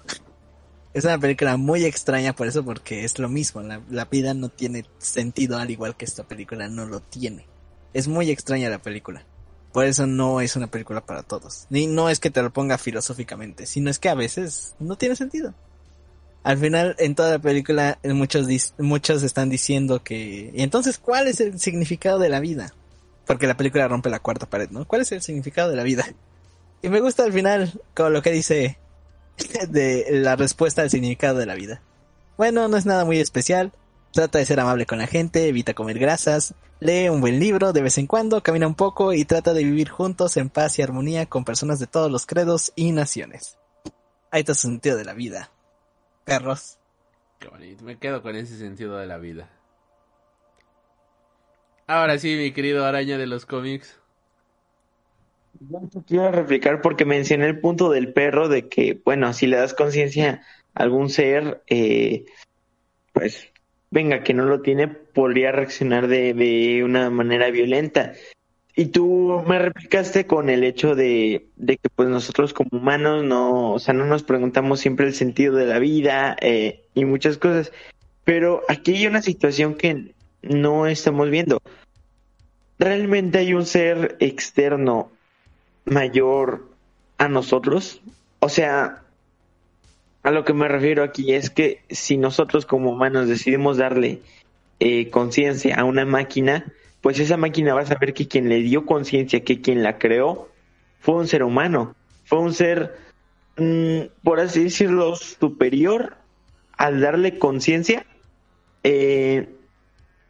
Es una película muy extraña por eso, porque es lo mismo. La, la vida no tiene sentido al igual que esta película no lo tiene. Es muy extraña la película. Por eso no es una película para todos. Ni no es que te lo ponga filosóficamente, sino es que a veces no tiene sentido. Al final, en toda la película, muchos, muchos están diciendo que... ¿Y entonces cuál es el significado de la vida? Porque la película rompe la cuarta pared, ¿no? ¿Cuál es el significado de la vida? Y me gusta al final con lo que dice de la respuesta al significado de la vida. Bueno, no es nada muy especial. Trata de ser amable con la gente, evita comer grasas, lee un buen libro de vez en cuando, camina un poco y trata de vivir juntos en paz y armonía con personas de todos los credos y naciones. Ahí está el sentido de la vida. Perros. Qué bonito, me quedo con ese sentido de la vida. Ahora sí, mi querido araña de los cómics. Yo quiero replicar porque mencioné el punto del perro de que, bueno, si le das conciencia a algún ser, eh, pues venga, que no lo tiene, podría reaccionar de, de una manera violenta. Y tú me replicaste con el hecho de, de, que pues nosotros como humanos no, o sea, no nos preguntamos siempre el sentido de la vida eh, y muchas cosas. Pero aquí hay una situación que no estamos viendo. ¿Realmente hay un ser externo mayor a nosotros? O sea, a lo que me refiero aquí es que si nosotros como humanos decidimos darle eh, conciencia a una máquina, pues esa máquina va a saber que quien le dio conciencia, que quien la creó, fue un ser humano. fue un ser, mm, por así decirlo, superior al darle conciencia, eh,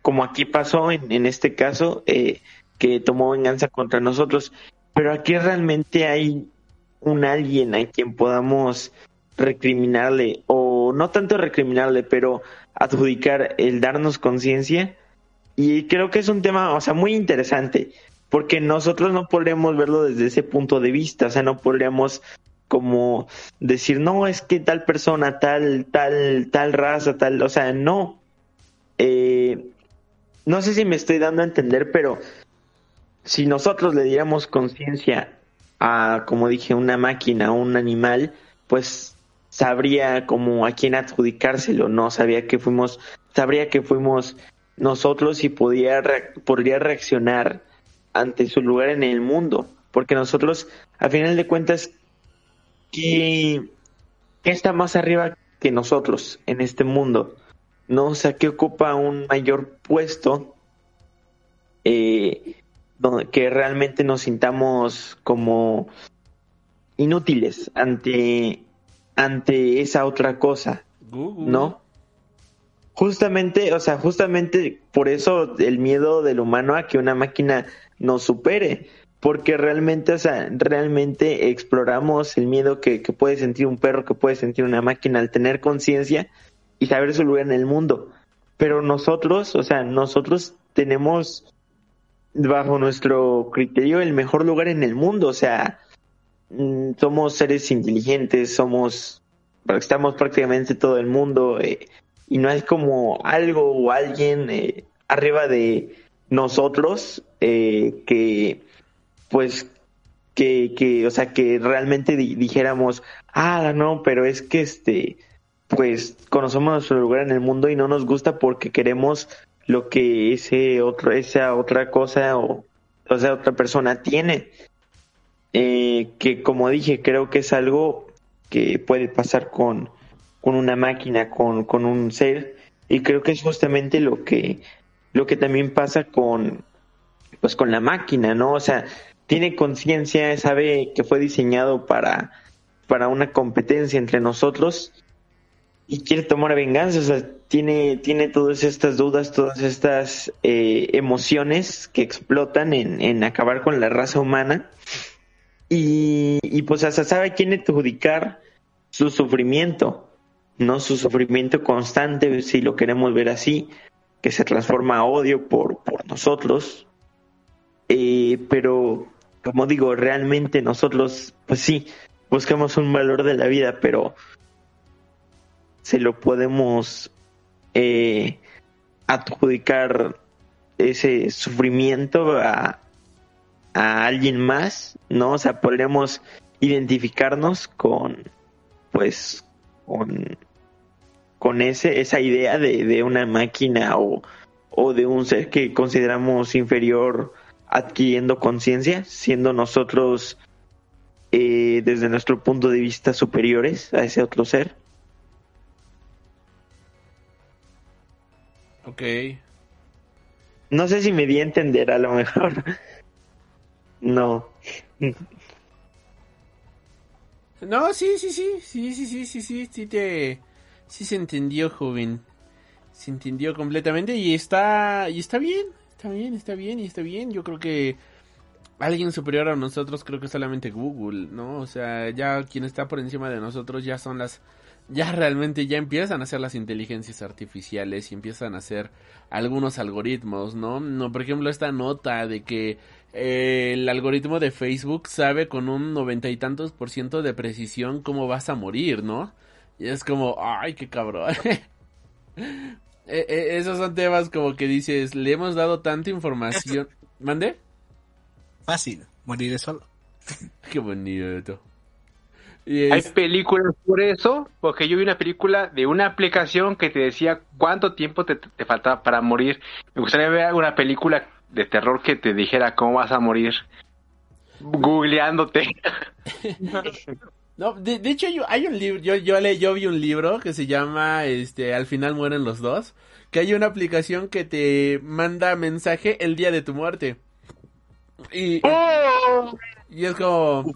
como aquí pasó en, en este caso, eh, que tomó venganza contra nosotros. Pero aquí realmente hay un alguien a quien podamos recriminarle, o no tanto recriminarle, pero adjudicar el darnos conciencia. Y creo que es un tema, o sea, muy interesante, porque nosotros no podríamos verlo desde ese punto de vista, o sea, no podríamos como decir, no, es que tal persona, tal, tal, tal raza, tal, o sea, no. Eh, no sé si me estoy dando a entender, pero si nosotros le diéramos conciencia a, como dije, una máquina o un animal, pues sabría como a quién adjudicárselo, ¿no? Sabía que fuimos, sabría que fuimos nosotros y podía, podría reaccionar ante su lugar en el mundo, porque nosotros, a final de cuentas, ¿qué, está más arriba que nosotros en este mundo? ¿No? O sea, que ocupa un mayor puesto eh, que realmente nos sintamos como inútiles ante, ante esa otra cosa, ¿no? Justamente, o sea, justamente por eso el miedo del humano a que una máquina nos supere, porque realmente, o sea, realmente exploramos el miedo que, que puede sentir un perro, que puede sentir una máquina al tener conciencia y saber su lugar en el mundo. Pero nosotros, o sea, nosotros tenemos bajo nuestro criterio el mejor lugar en el mundo, o sea, mm, somos seres inteligentes, somos, estamos prácticamente todo el mundo eh, y no hay como algo o alguien eh, arriba de nosotros eh, que pues que, que, o sea, que realmente dijéramos, ah, no, pero es que este, pues conocemos nuestro lugar en el mundo y no nos gusta porque queremos lo que ese otro, esa otra cosa o, o sea, otra persona tiene. Eh, que como dije, creo que es algo que puede pasar con, con una máquina, con, con un ser, y creo que es justamente lo que, lo que también pasa con, pues con la máquina, ¿no? O sea, tiene conciencia, sabe que fue diseñado para, para una competencia entre nosotros y quiere tomar venganza, o sea, tiene, tiene todas estas dudas, todas estas eh, emociones que explotan en, en, acabar con la raza humana. Y, y pues hasta sabe quién adjudicar su sufrimiento, no su sufrimiento constante, si lo queremos ver así, que se transforma a odio por, por nosotros, eh, pero como digo, realmente nosotros, pues sí, buscamos un valor de la vida, pero se lo podemos eh, adjudicar ese sufrimiento a, a alguien más, ¿no? O sea, podríamos identificarnos con, pues, con, con ese, esa idea de, de una máquina o, o de un ser que consideramos inferior adquiriendo conciencia, siendo nosotros eh, desde nuestro punto de vista superiores a ese otro ser. Ok. No sé si me di a entender, a lo mejor. no. No, sí, sí, sí, sí, sí, sí, sí, sí, sí te, sí se entendió, joven. Se entendió completamente y está, y está bien, Está bien, está bien y está bien. Yo creo que alguien superior a nosotros creo que solamente Google, ¿no? O sea, ya quien está por encima de nosotros ya son las ya realmente ya empiezan a hacer las inteligencias artificiales y empiezan a hacer algunos algoritmos, ¿no? No, por ejemplo, esta nota de que eh, el algoritmo de Facebook sabe con un noventa y tantos por ciento de precisión cómo vas a morir, ¿no? Y es como, ay, qué cabrón. Eh, eh, esos son temas como que dices, le hemos dado tanta información. ¿Mande? Fácil, morir solo. Qué bonito. Hay películas por eso, porque yo vi una película de una aplicación que te decía cuánto tiempo te, te faltaba para morir. Me gustaría ver una película de terror que te dijera cómo vas a morir. Googleándote. No, de, de, hecho yo, hay un libro, yo, yo, le, yo vi un libro que se llama, este, Al final mueren los dos, que hay una aplicación que te manda mensaje el día de tu muerte. Y, y es como,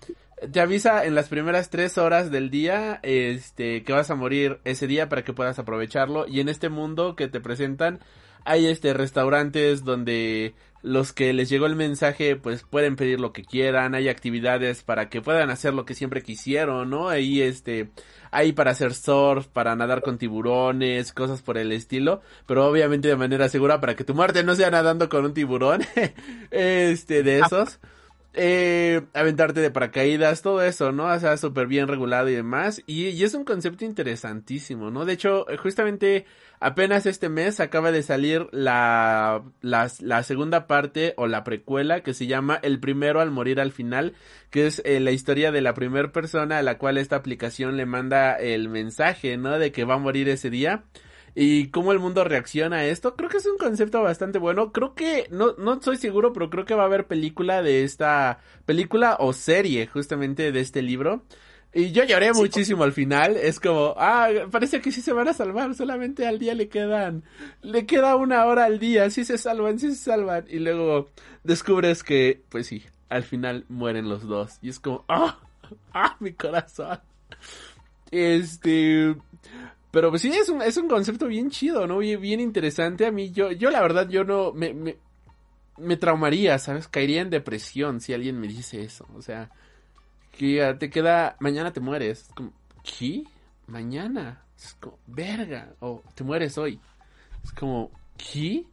te avisa en las primeras tres horas del día, este, que vas a morir ese día para que puedas aprovecharlo. Y en este mundo que te presentan, hay este restaurantes donde los que les llegó el mensaje pues pueden pedir lo que quieran, hay actividades para que puedan hacer lo que siempre quisieron, ¿no? Ahí este hay para hacer surf, para nadar con tiburones, cosas por el estilo, pero obviamente de manera segura para que tu muerte no sea nadando con un tiburón, este de esos eh, aventarte de paracaídas, todo eso, ¿no? O sea, súper bien regulado y demás. Y, y, es un concepto interesantísimo, ¿no? De hecho, justamente apenas este mes acaba de salir la, la, la segunda parte o la precuela que se llama El primero al morir al final, que es eh, la historia de la primera persona a la cual esta aplicación le manda el mensaje, ¿no? De que va a morir ese día y cómo el mundo reacciona a esto. Creo que es un concepto bastante bueno. Creo que, no, no estoy seguro, pero creo que va a haber película de esta, película o serie justamente de este libro. Y yo lloré muchísimo al final. Es como, ah, parece que sí se van a salvar. Solamente al día le quedan, le queda una hora al día. Sí se salvan, sí se salvan. Y luego descubres que, pues sí, al final mueren los dos. Y es como, ah, ah, mi corazón. Este, pero pues sí, es un, es un concepto bien chido, ¿no? Bien, interesante. A mí, yo, yo la verdad, yo no, me, me, me traumaría, ¿sabes? Caería en depresión si alguien me dice eso. O sea, que te queda, mañana te mueres. como, ¿qué? Mañana. Es como, verga. O te mueres hoy. Es como, ¿qué?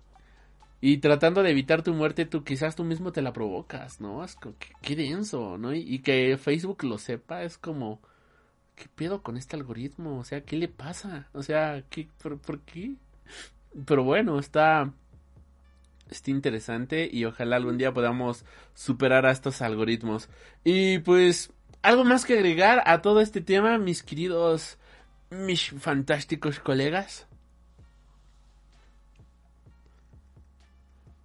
Y tratando de evitar tu muerte, tú quizás tú mismo te la provocas, ¿no? Es como, qué, qué denso, ¿no? Y, y que Facebook lo sepa es como ¿qué pedo con este algoritmo? O sea, ¿qué le pasa? O sea, ¿qué, por, qué? Pero bueno, está, está interesante y ojalá algún día podamos superar a estos algoritmos. Y pues, algo más que agregar a todo este tema, mis queridos, mis fantásticos colegas.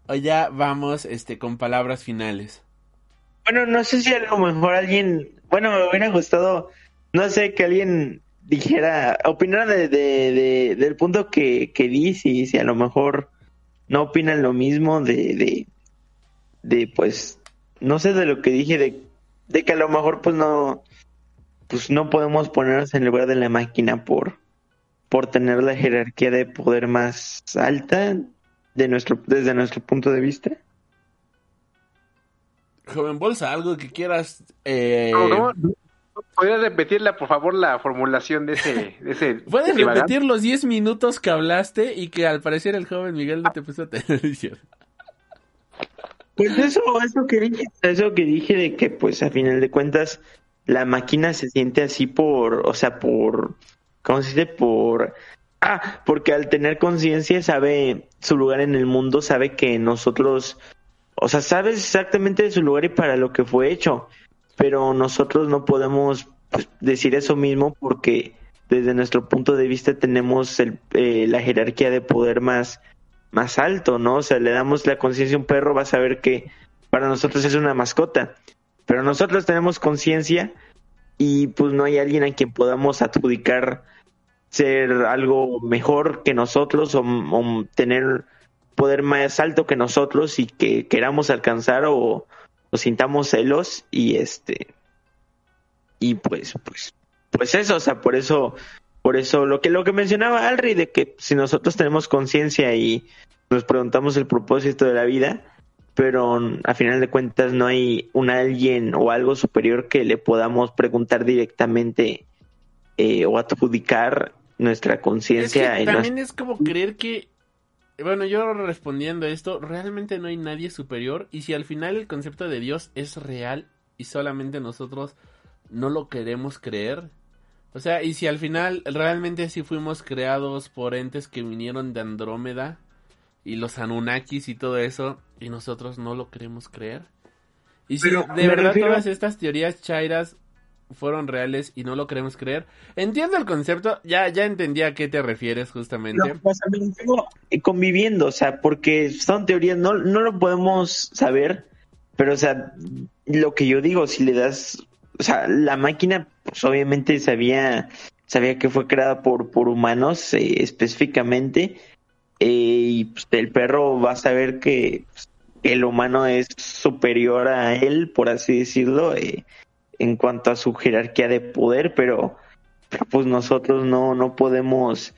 O ya vamos este con palabras finales. Bueno, no sé si a lo mejor alguien, bueno, me hubiera gustado no sé, que alguien dijera, opinara de, de, del punto que, que di, si, si a lo mejor no opinan lo mismo de, de, de, pues, no sé de lo que dije, de, de que a lo mejor pues no, pues no podemos ponernos en lugar de la máquina por, por tener la jerarquía de poder más alta de nuestro, desde nuestro punto de vista. Joven Bolsa, algo que quieras eh... ¿Podrías repetirla, por favor, la formulación de ese... De ese ¿Puedes repetir los 10 minutos que hablaste y que al parecer el joven Miguel no te puso atención? Pues eso, eso que dije, eso que dije de que pues a final de cuentas la máquina se siente así por, o sea, por, ¿cómo se dice? Por, ah, porque al tener conciencia sabe su lugar en el mundo, sabe que nosotros, o sea, sabe exactamente de su lugar y para lo que fue hecho pero nosotros no podemos pues, decir eso mismo porque desde nuestro punto de vista tenemos el, eh, la jerarquía de poder más, más alto, ¿no? O sea, le damos la conciencia a un perro, va a saber que para nosotros es una mascota, pero nosotros tenemos conciencia y pues no hay alguien a quien podamos adjudicar ser algo mejor que nosotros o, o tener poder más alto que nosotros y que queramos alcanzar o, o sintamos celos y este y pues pues pues eso, o sea, por eso por eso lo que lo que mencionaba Alri de que si nosotros tenemos conciencia y nos preguntamos el propósito de la vida, pero a final de cuentas no hay un alguien o algo superior que le podamos preguntar directamente eh, o adjudicar nuestra conciencia. también es como creer que bueno, yo respondiendo a esto, realmente no hay nadie superior y si al final el concepto de Dios es real y solamente nosotros no lo queremos creer, o sea, y si al final realmente sí fuimos creados por entes que vinieron de Andrómeda y los Anunnakis y todo eso y nosotros no lo queremos creer. Y si de verdad todas estas teorías chairas fueron reales y no lo queremos creer. Entiendo el concepto, ya, ya entendí a qué te refieres justamente. pues conviviendo, o sea, porque son teorías, no, no lo podemos saber, pero o sea, lo que yo digo, si le das, o sea, la máquina, pues obviamente sabía, sabía que fue creada por, por humanos eh, específicamente, eh, y pues, el perro va a saber que pues, el humano es superior a él, por así decirlo, eh, en cuanto a su jerarquía de poder, pero, pues nosotros no, no podemos,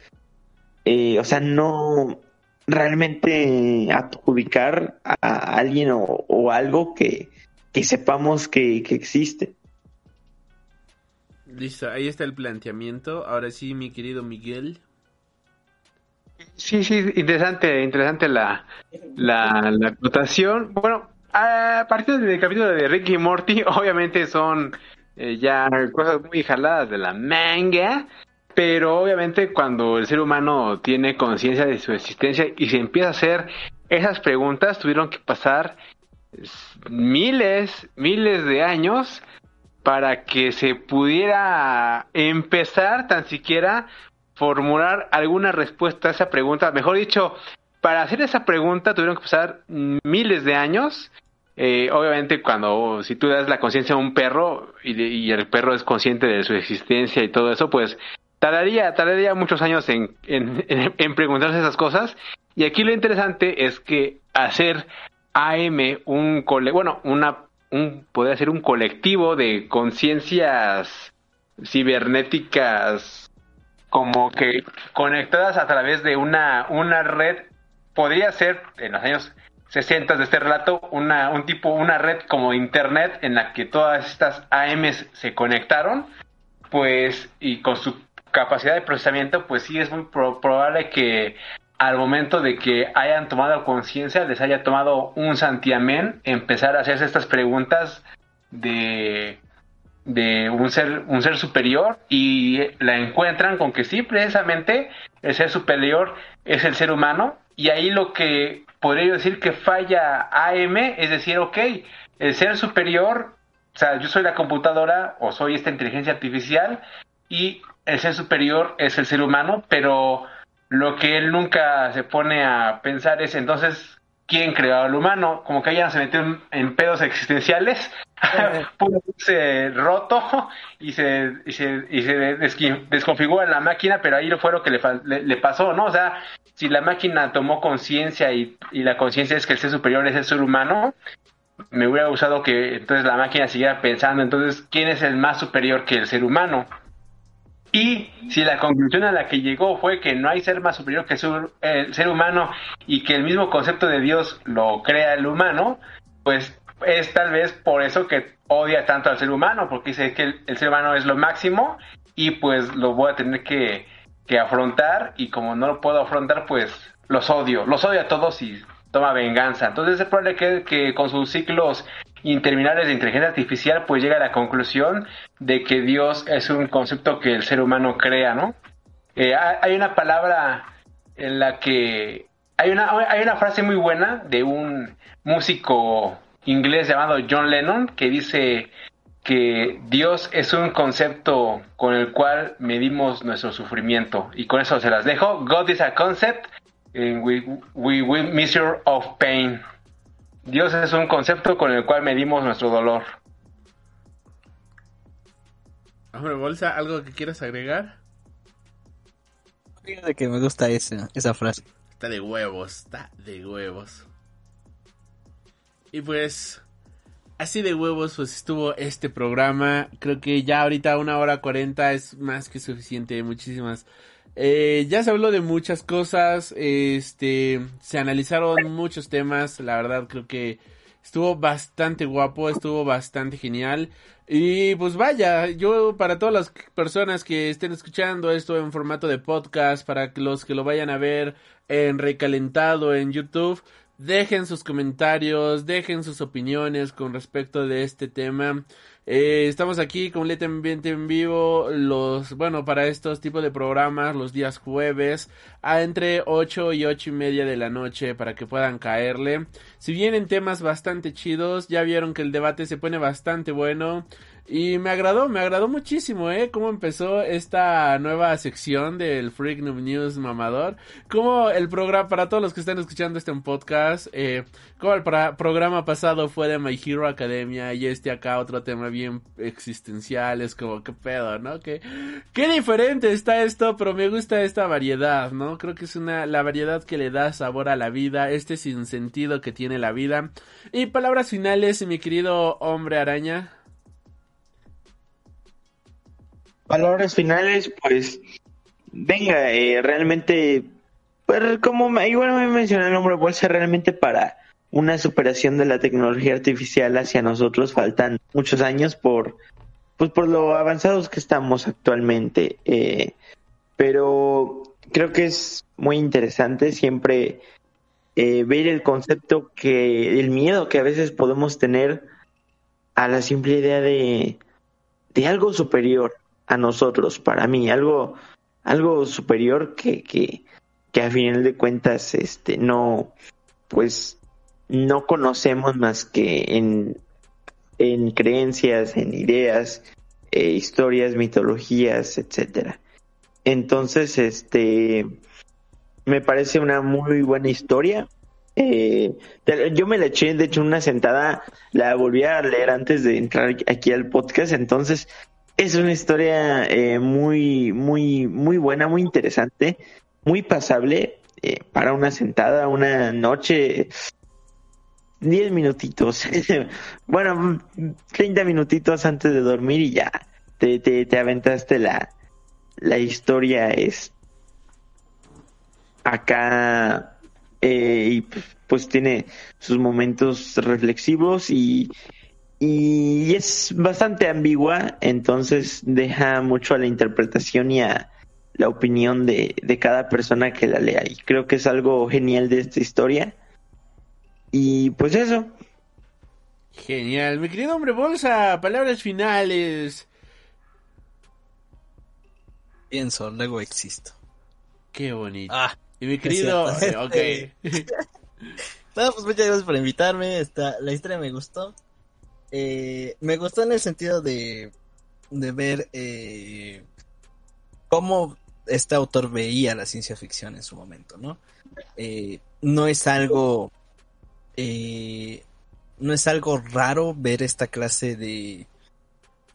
eh, o sea, no realmente adjudicar a alguien o, algo que, que sepamos que, que existe. Listo, ahí está el planteamiento. Ahora sí, mi querido Miguel. Sí, sí, interesante, interesante la, la, la acotación. Bueno, a partir del capítulo de Ricky y Morty, obviamente son eh, ya cosas muy jaladas de la manga, pero obviamente cuando el ser humano tiene conciencia de su existencia y se empieza a hacer esas preguntas, tuvieron que pasar miles, miles de años para que se pudiera empezar tan siquiera formular alguna respuesta a esa pregunta. Mejor dicho, para hacer esa pregunta tuvieron que pasar miles de años. Eh, obviamente cuando si tú das la conciencia a un perro y, el perro es consciente de su existencia y todo eso, pues tardaría, tardaría muchos años en, en, preguntarse esas cosas. Y aquí lo interesante es que hacer AM un cole bueno, una un podría ser un colectivo de conciencias cibernéticas como que conectadas a través de una, una red, podría ser en los años 60 de este relato, una, un tipo, una red como internet en la que todas estas AMs se conectaron, pues, y con su capacidad de procesamiento, pues sí es muy probable que al momento de que hayan tomado conciencia, les haya tomado un santiamén empezar a hacerse estas preguntas de de un ser, un ser superior y la encuentran con que sí, precisamente el ser superior es el ser humano y ahí lo que podría decir que falla AM es decir, ok, el ser superior, o sea, yo soy la computadora o soy esta inteligencia artificial y el ser superior es el ser humano, pero lo que él nunca se pone a pensar es entonces quién creó al humano, como que ella se metió en, pedos existenciales, pudo se roto y se, y se, y se desconfigura la máquina, pero ahí fue lo que le, le, pasó, ¿no? O sea, si la máquina tomó conciencia y, y, la conciencia es que el ser superior es el ser humano, me hubiera gustado que entonces la máquina siguiera pensando, entonces, ¿quién es el más superior que el ser humano? Y si la conclusión a la que llegó fue que no hay ser más superior que el ser humano y que el mismo concepto de Dios lo crea el humano, pues es tal vez por eso que odia tanto al ser humano, porque dice que el, ser humano es lo máximo y pues lo voy a tener que, que, afrontar y como no lo puedo afrontar, pues los odio, los odio a todos y toma venganza. Entonces es probable que, que con sus ciclos interminables de inteligencia artificial, pues llega a la conclusión de que Dios es un concepto que el ser humano crea, ¿no? Eh, hay una palabra en la que hay una, hay una frase muy buena de un músico inglés llamado John Lennon que dice que Dios es un concepto con el cual medimos nuestro sufrimiento. Y con eso se las dejo. God is a concept and we, we, we measure of pain. Dios es un concepto con el cual medimos nuestro dolor. Hombre, Bolsa, ¿algo que quieras agregar? Fíjate que me gusta esa, esa frase. Está de huevos, está de huevos. Y pues, así de huevos, pues estuvo este programa. Creo que ya ahorita una hora cuarenta es más que suficiente. Muchísimas eh, ya se habló de muchas cosas, este, se analizaron muchos temas, la verdad creo que estuvo bastante guapo, estuvo bastante genial. Y pues vaya, yo para todas las personas que estén escuchando esto en formato de podcast, para los que lo vayan a ver en recalentado en YouTube, dejen sus comentarios, dejen sus opiniones con respecto de este tema. Eh, estamos aquí completamente en vivo, los, bueno, para estos tipos de programas, los días jueves, a entre 8 y 8 y media de la noche, para que puedan caerle. Si vienen temas bastante chidos, ya vieron que el debate se pone bastante bueno. Y me agradó, me agradó muchísimo, ¿eh? Cómo empezó esta nueva sección del Freak News mamador. Como el programa, para todos los que están escuchando este podcast, eh, como el programa pasado fue de My Hero Academia y este acá otro tema bien existencial, es como, qué pedo, ¿no? Qué, qué diferente está esto, pero me gusta esta variedad, ¿no? Creo que es una, la variedad que le da sabor a la vida, este sinsentido que tiene la vida. Y palabras finales, mi querido hombre araña. Palabras finales, pues, venga, eh, realmente, pues, como igual me mencioné el nombre bolsa, realmente para una superación de la tecnología artificial hacia nosotros faltan muchos años por, pues, por lo avanzados que estamos actualmente. eh, pero creo que es muy interesante siempre eh, ver el concepto que, el miedo que a veces podemos tener a la simple idea de, de algo superior a nosotros, para mí, algo, algo superior que, que, que a final de cuentas, este, no, pues, no conocemos más que en, en creencias, en ideas, eh, historias, mitologías, etcétera. Entonces, este, me parece una muy buena historia. Eh, yo me la eché, de hecho, una sentada, la volví a leer antes de entrar aquí al podcast, entonces es una historia eh, muy, muy, muy buena, muy interesante, muy pasable eh, para una sentada, una noche, 10 minutitos, bueno, 30 minutitos antes de dormir y ya te, te, te aventaste la, la historia es acá eh, y pues, pues tiene sus momentos reflexivos y, y es bastante ambigua, entonces deja mucho a la interpretación y a la opinión de, de cada persona que la lea y creo que es algo genial de esta historia y pues eso Genial. Mi querido hombre bolsa, palabras finales. Pienso, luego existo. Qué bonito. Ah, y mi querido... eh, ok. No, pues muchas gracias por invitarme. Esta, la historia me gustó. Eh, me gustó en el sentido de, de ver eh, cómo este autor veía la ciencia ficción en su momento, ¿no? Eh, no es algo. no es algo raro ver esta clase de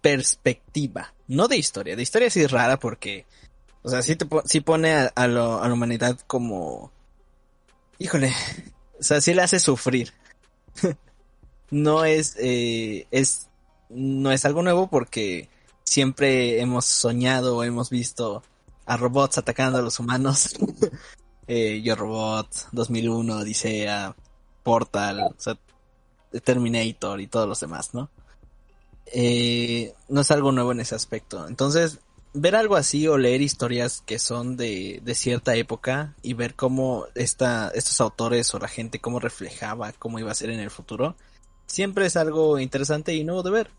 perspectiva. No de historia. De historia sí es rara porque. O sea, sí, te, sí pone a, a lo- a la humanidad como. Híjole. O sea, sí le hace sufrir. no es, eh, es, no es algo nuevo porque siempre hemos soñado o hemos visto a robots atacando a los humanos. Yo Robot, 2001, Odisea, Portal, o Terminator y todos los demás, ¿no? Eh, no es algo nuevo en ese aspecto. Entonces, ver algo así o leer historias que son de, de cierta época y ver cómo esta, estos autores o la gente cómo reflejaba cómo iba a ser en el futuro, siempre es algo interesante y nuevo de ver.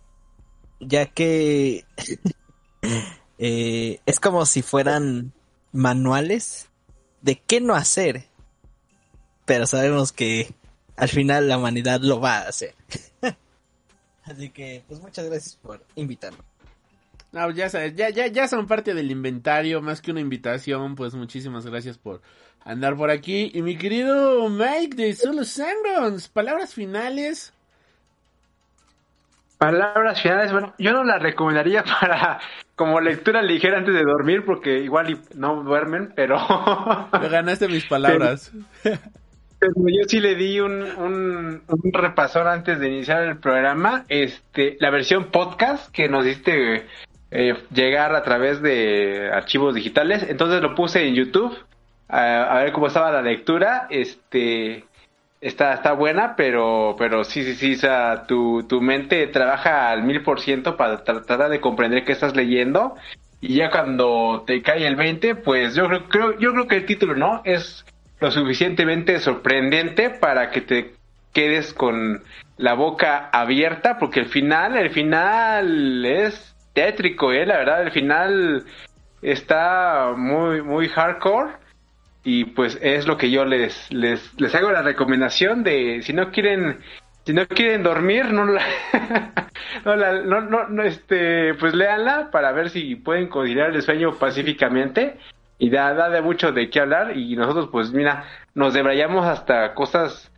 Ya que eh, es como si fueran manuales de qué no hacer. Pero sabemos que al final la humanidad lo va a hacer. Así que, pues muchas gracias por invitarme. No, ya sabes, ya, ya, ya son parte del inventario, más que una invitación, pues muchísimas gracias por andar por aquí. Y mi querido Mike de Solo Sangrons, palabras finales. Palabras finales, bueno, yo no la recomendaría para como lectura ligera antes de dormir porque igual no duermen, pero Me ganaste mis palabras. Pero yo sí le di un, un, un repasón antes de iniciar el programa. Este, la versión podcast que nos diste eh, llegar a través de archivos digitales. Entonces lo puse en YouTube a, a ver cómo estaba la lectura. Este, está, está buena, pero, pero sí, sí, sí, o sea, tu, tu mente trabaja al mil por ciento para tratar de comprender qué estás leyendo. Y ya cuando te cae el 20, pues yo creo, creo, yo creo que el título, ¿no? Es lo suficientemente sorprendente para que te quedes con la boca abierta, porque el final, el final es tétrico, ¿eh? La verdad, el final está muy, muy hardcore. Y pues es lo que yo les, les, les hago la recomendación de si no quieren, si no quieren dormir, no la, no, la- no, no, este, pues léanla para ver si pueden conciliar el sueño pacíficamente y da, da de mucho de qué hablar y nosotros pues mira, nos debrayamos hasta cosas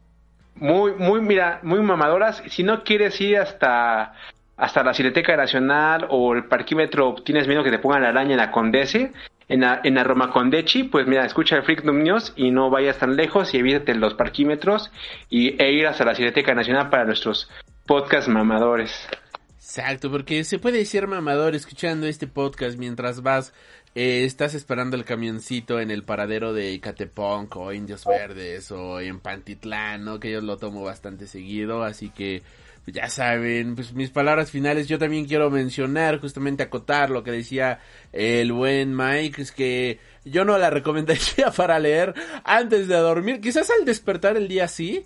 muy, muy, mira, muy mamadoras. Si no quieres ir hasta, hasta la Cineteca Nacional o el parquímetro, tienes miedo que te pongan la araña en la Condese, en la, en la Roma Condechi, pues mira, escucha el Freak Noob News y no vayas tan lejos y evítate los parquímetros y, e ir hasta la Cineteca Nacional para nuestros podcast mamadores. Exacto, porque se puede ser mamador escuchando este podcast mientras vas, eh, estás esperando el camioncito en el paradero de Icatepunk o Indios Verdes o en Pantitlán, ¿no? Que yo lo tomo bastante seguido, así que ya saben, pues mis palabras finales yo también quiero mencionar, justamente acotar lo que decía el buen Mike, es que yo no la recomendaría para leer antes de dormir, quizás al despertar el día sí,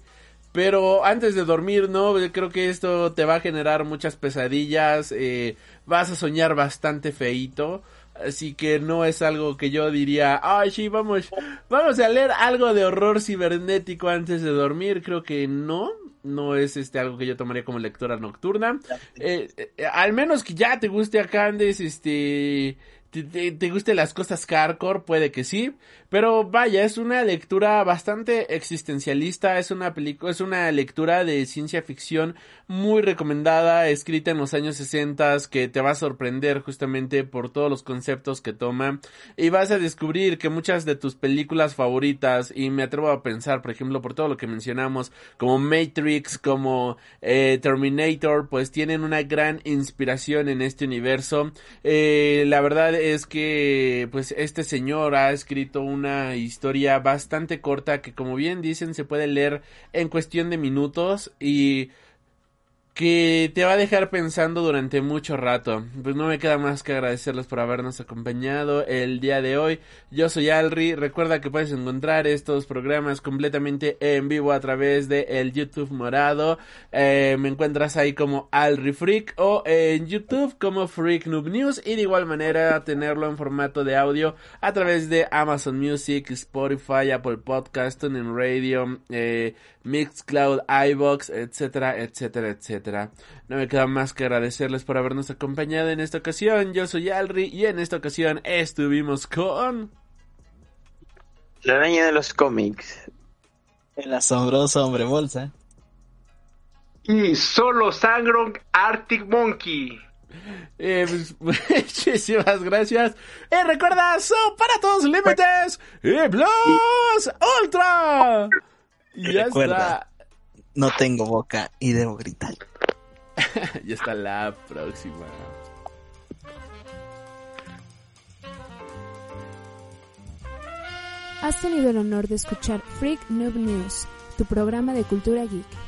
pero antes de dormir, ¿no? Creo que esto te va a generar muchas pesadillas, eh, vas a soñar bastante feito. Así que no es algo que yo diría, ay, sí, vamos, vamos a leer algo de horror cibernético antes de dormir. Creo que no, no es este algo que yo tomaría como lectura nocturna. Eh, eh, al menos que ya te guste acá, Andes, este, te, te, te guste las cosas hardcore, puede que sí. Pero vaya, es una lectura bastante existencialista, es una película, es una lectura de ciencia ficción muy recomendada, escrita en los años 60 que te va a sorprender justamente por todos los conceptos que toma y vas a descubrir que muchas de tus películas favoritas y me atrevo a pensar, por ejemplo, por todo lo que mencionamos, como Matrix, como eh, Terminator, pues tienen una gran inspiración en este universo. Eh, la verdad es que pues este señor ha escrito un una historia bastante corta que como bien dicen se puede leer en cuestión de minutos y que te va a dejar pensando durante mucho rato. Pues no me queda más que agradecerles por habernos acompañado el día de hoy. Yo soy Alri. Recuerda que puedes encontrar estos programas completamente en vivo a través de el YouTube morado. Eh, me encuentras ahí como Alri Freak o en YouTube como Freak Noob News y de igual manera tenerlo en formato de audio a través de Amazon Music, Spotify, Apple Podcast, en Radio, eh, Mixcloud, iBox, etcétera, etcétera, etcétera. No me queda más que agradecerles por habernos acompañado en esta ocasión. Yo soy Alri y en esta ocasión estuvimos con... La araña de los cómics. El asombroso hombre bolsa. Y solo Sangron Arctic Monkey. Eh, pues, muchísimas gracias. Y recuerda, son para todos límites y Plus Ultra. Y ya Recuerda, no tengo boca y debo gritar. está. y hasta la próxima. Has tenido el honor de escuchar Freak Noob News, tu programa de cultura geek.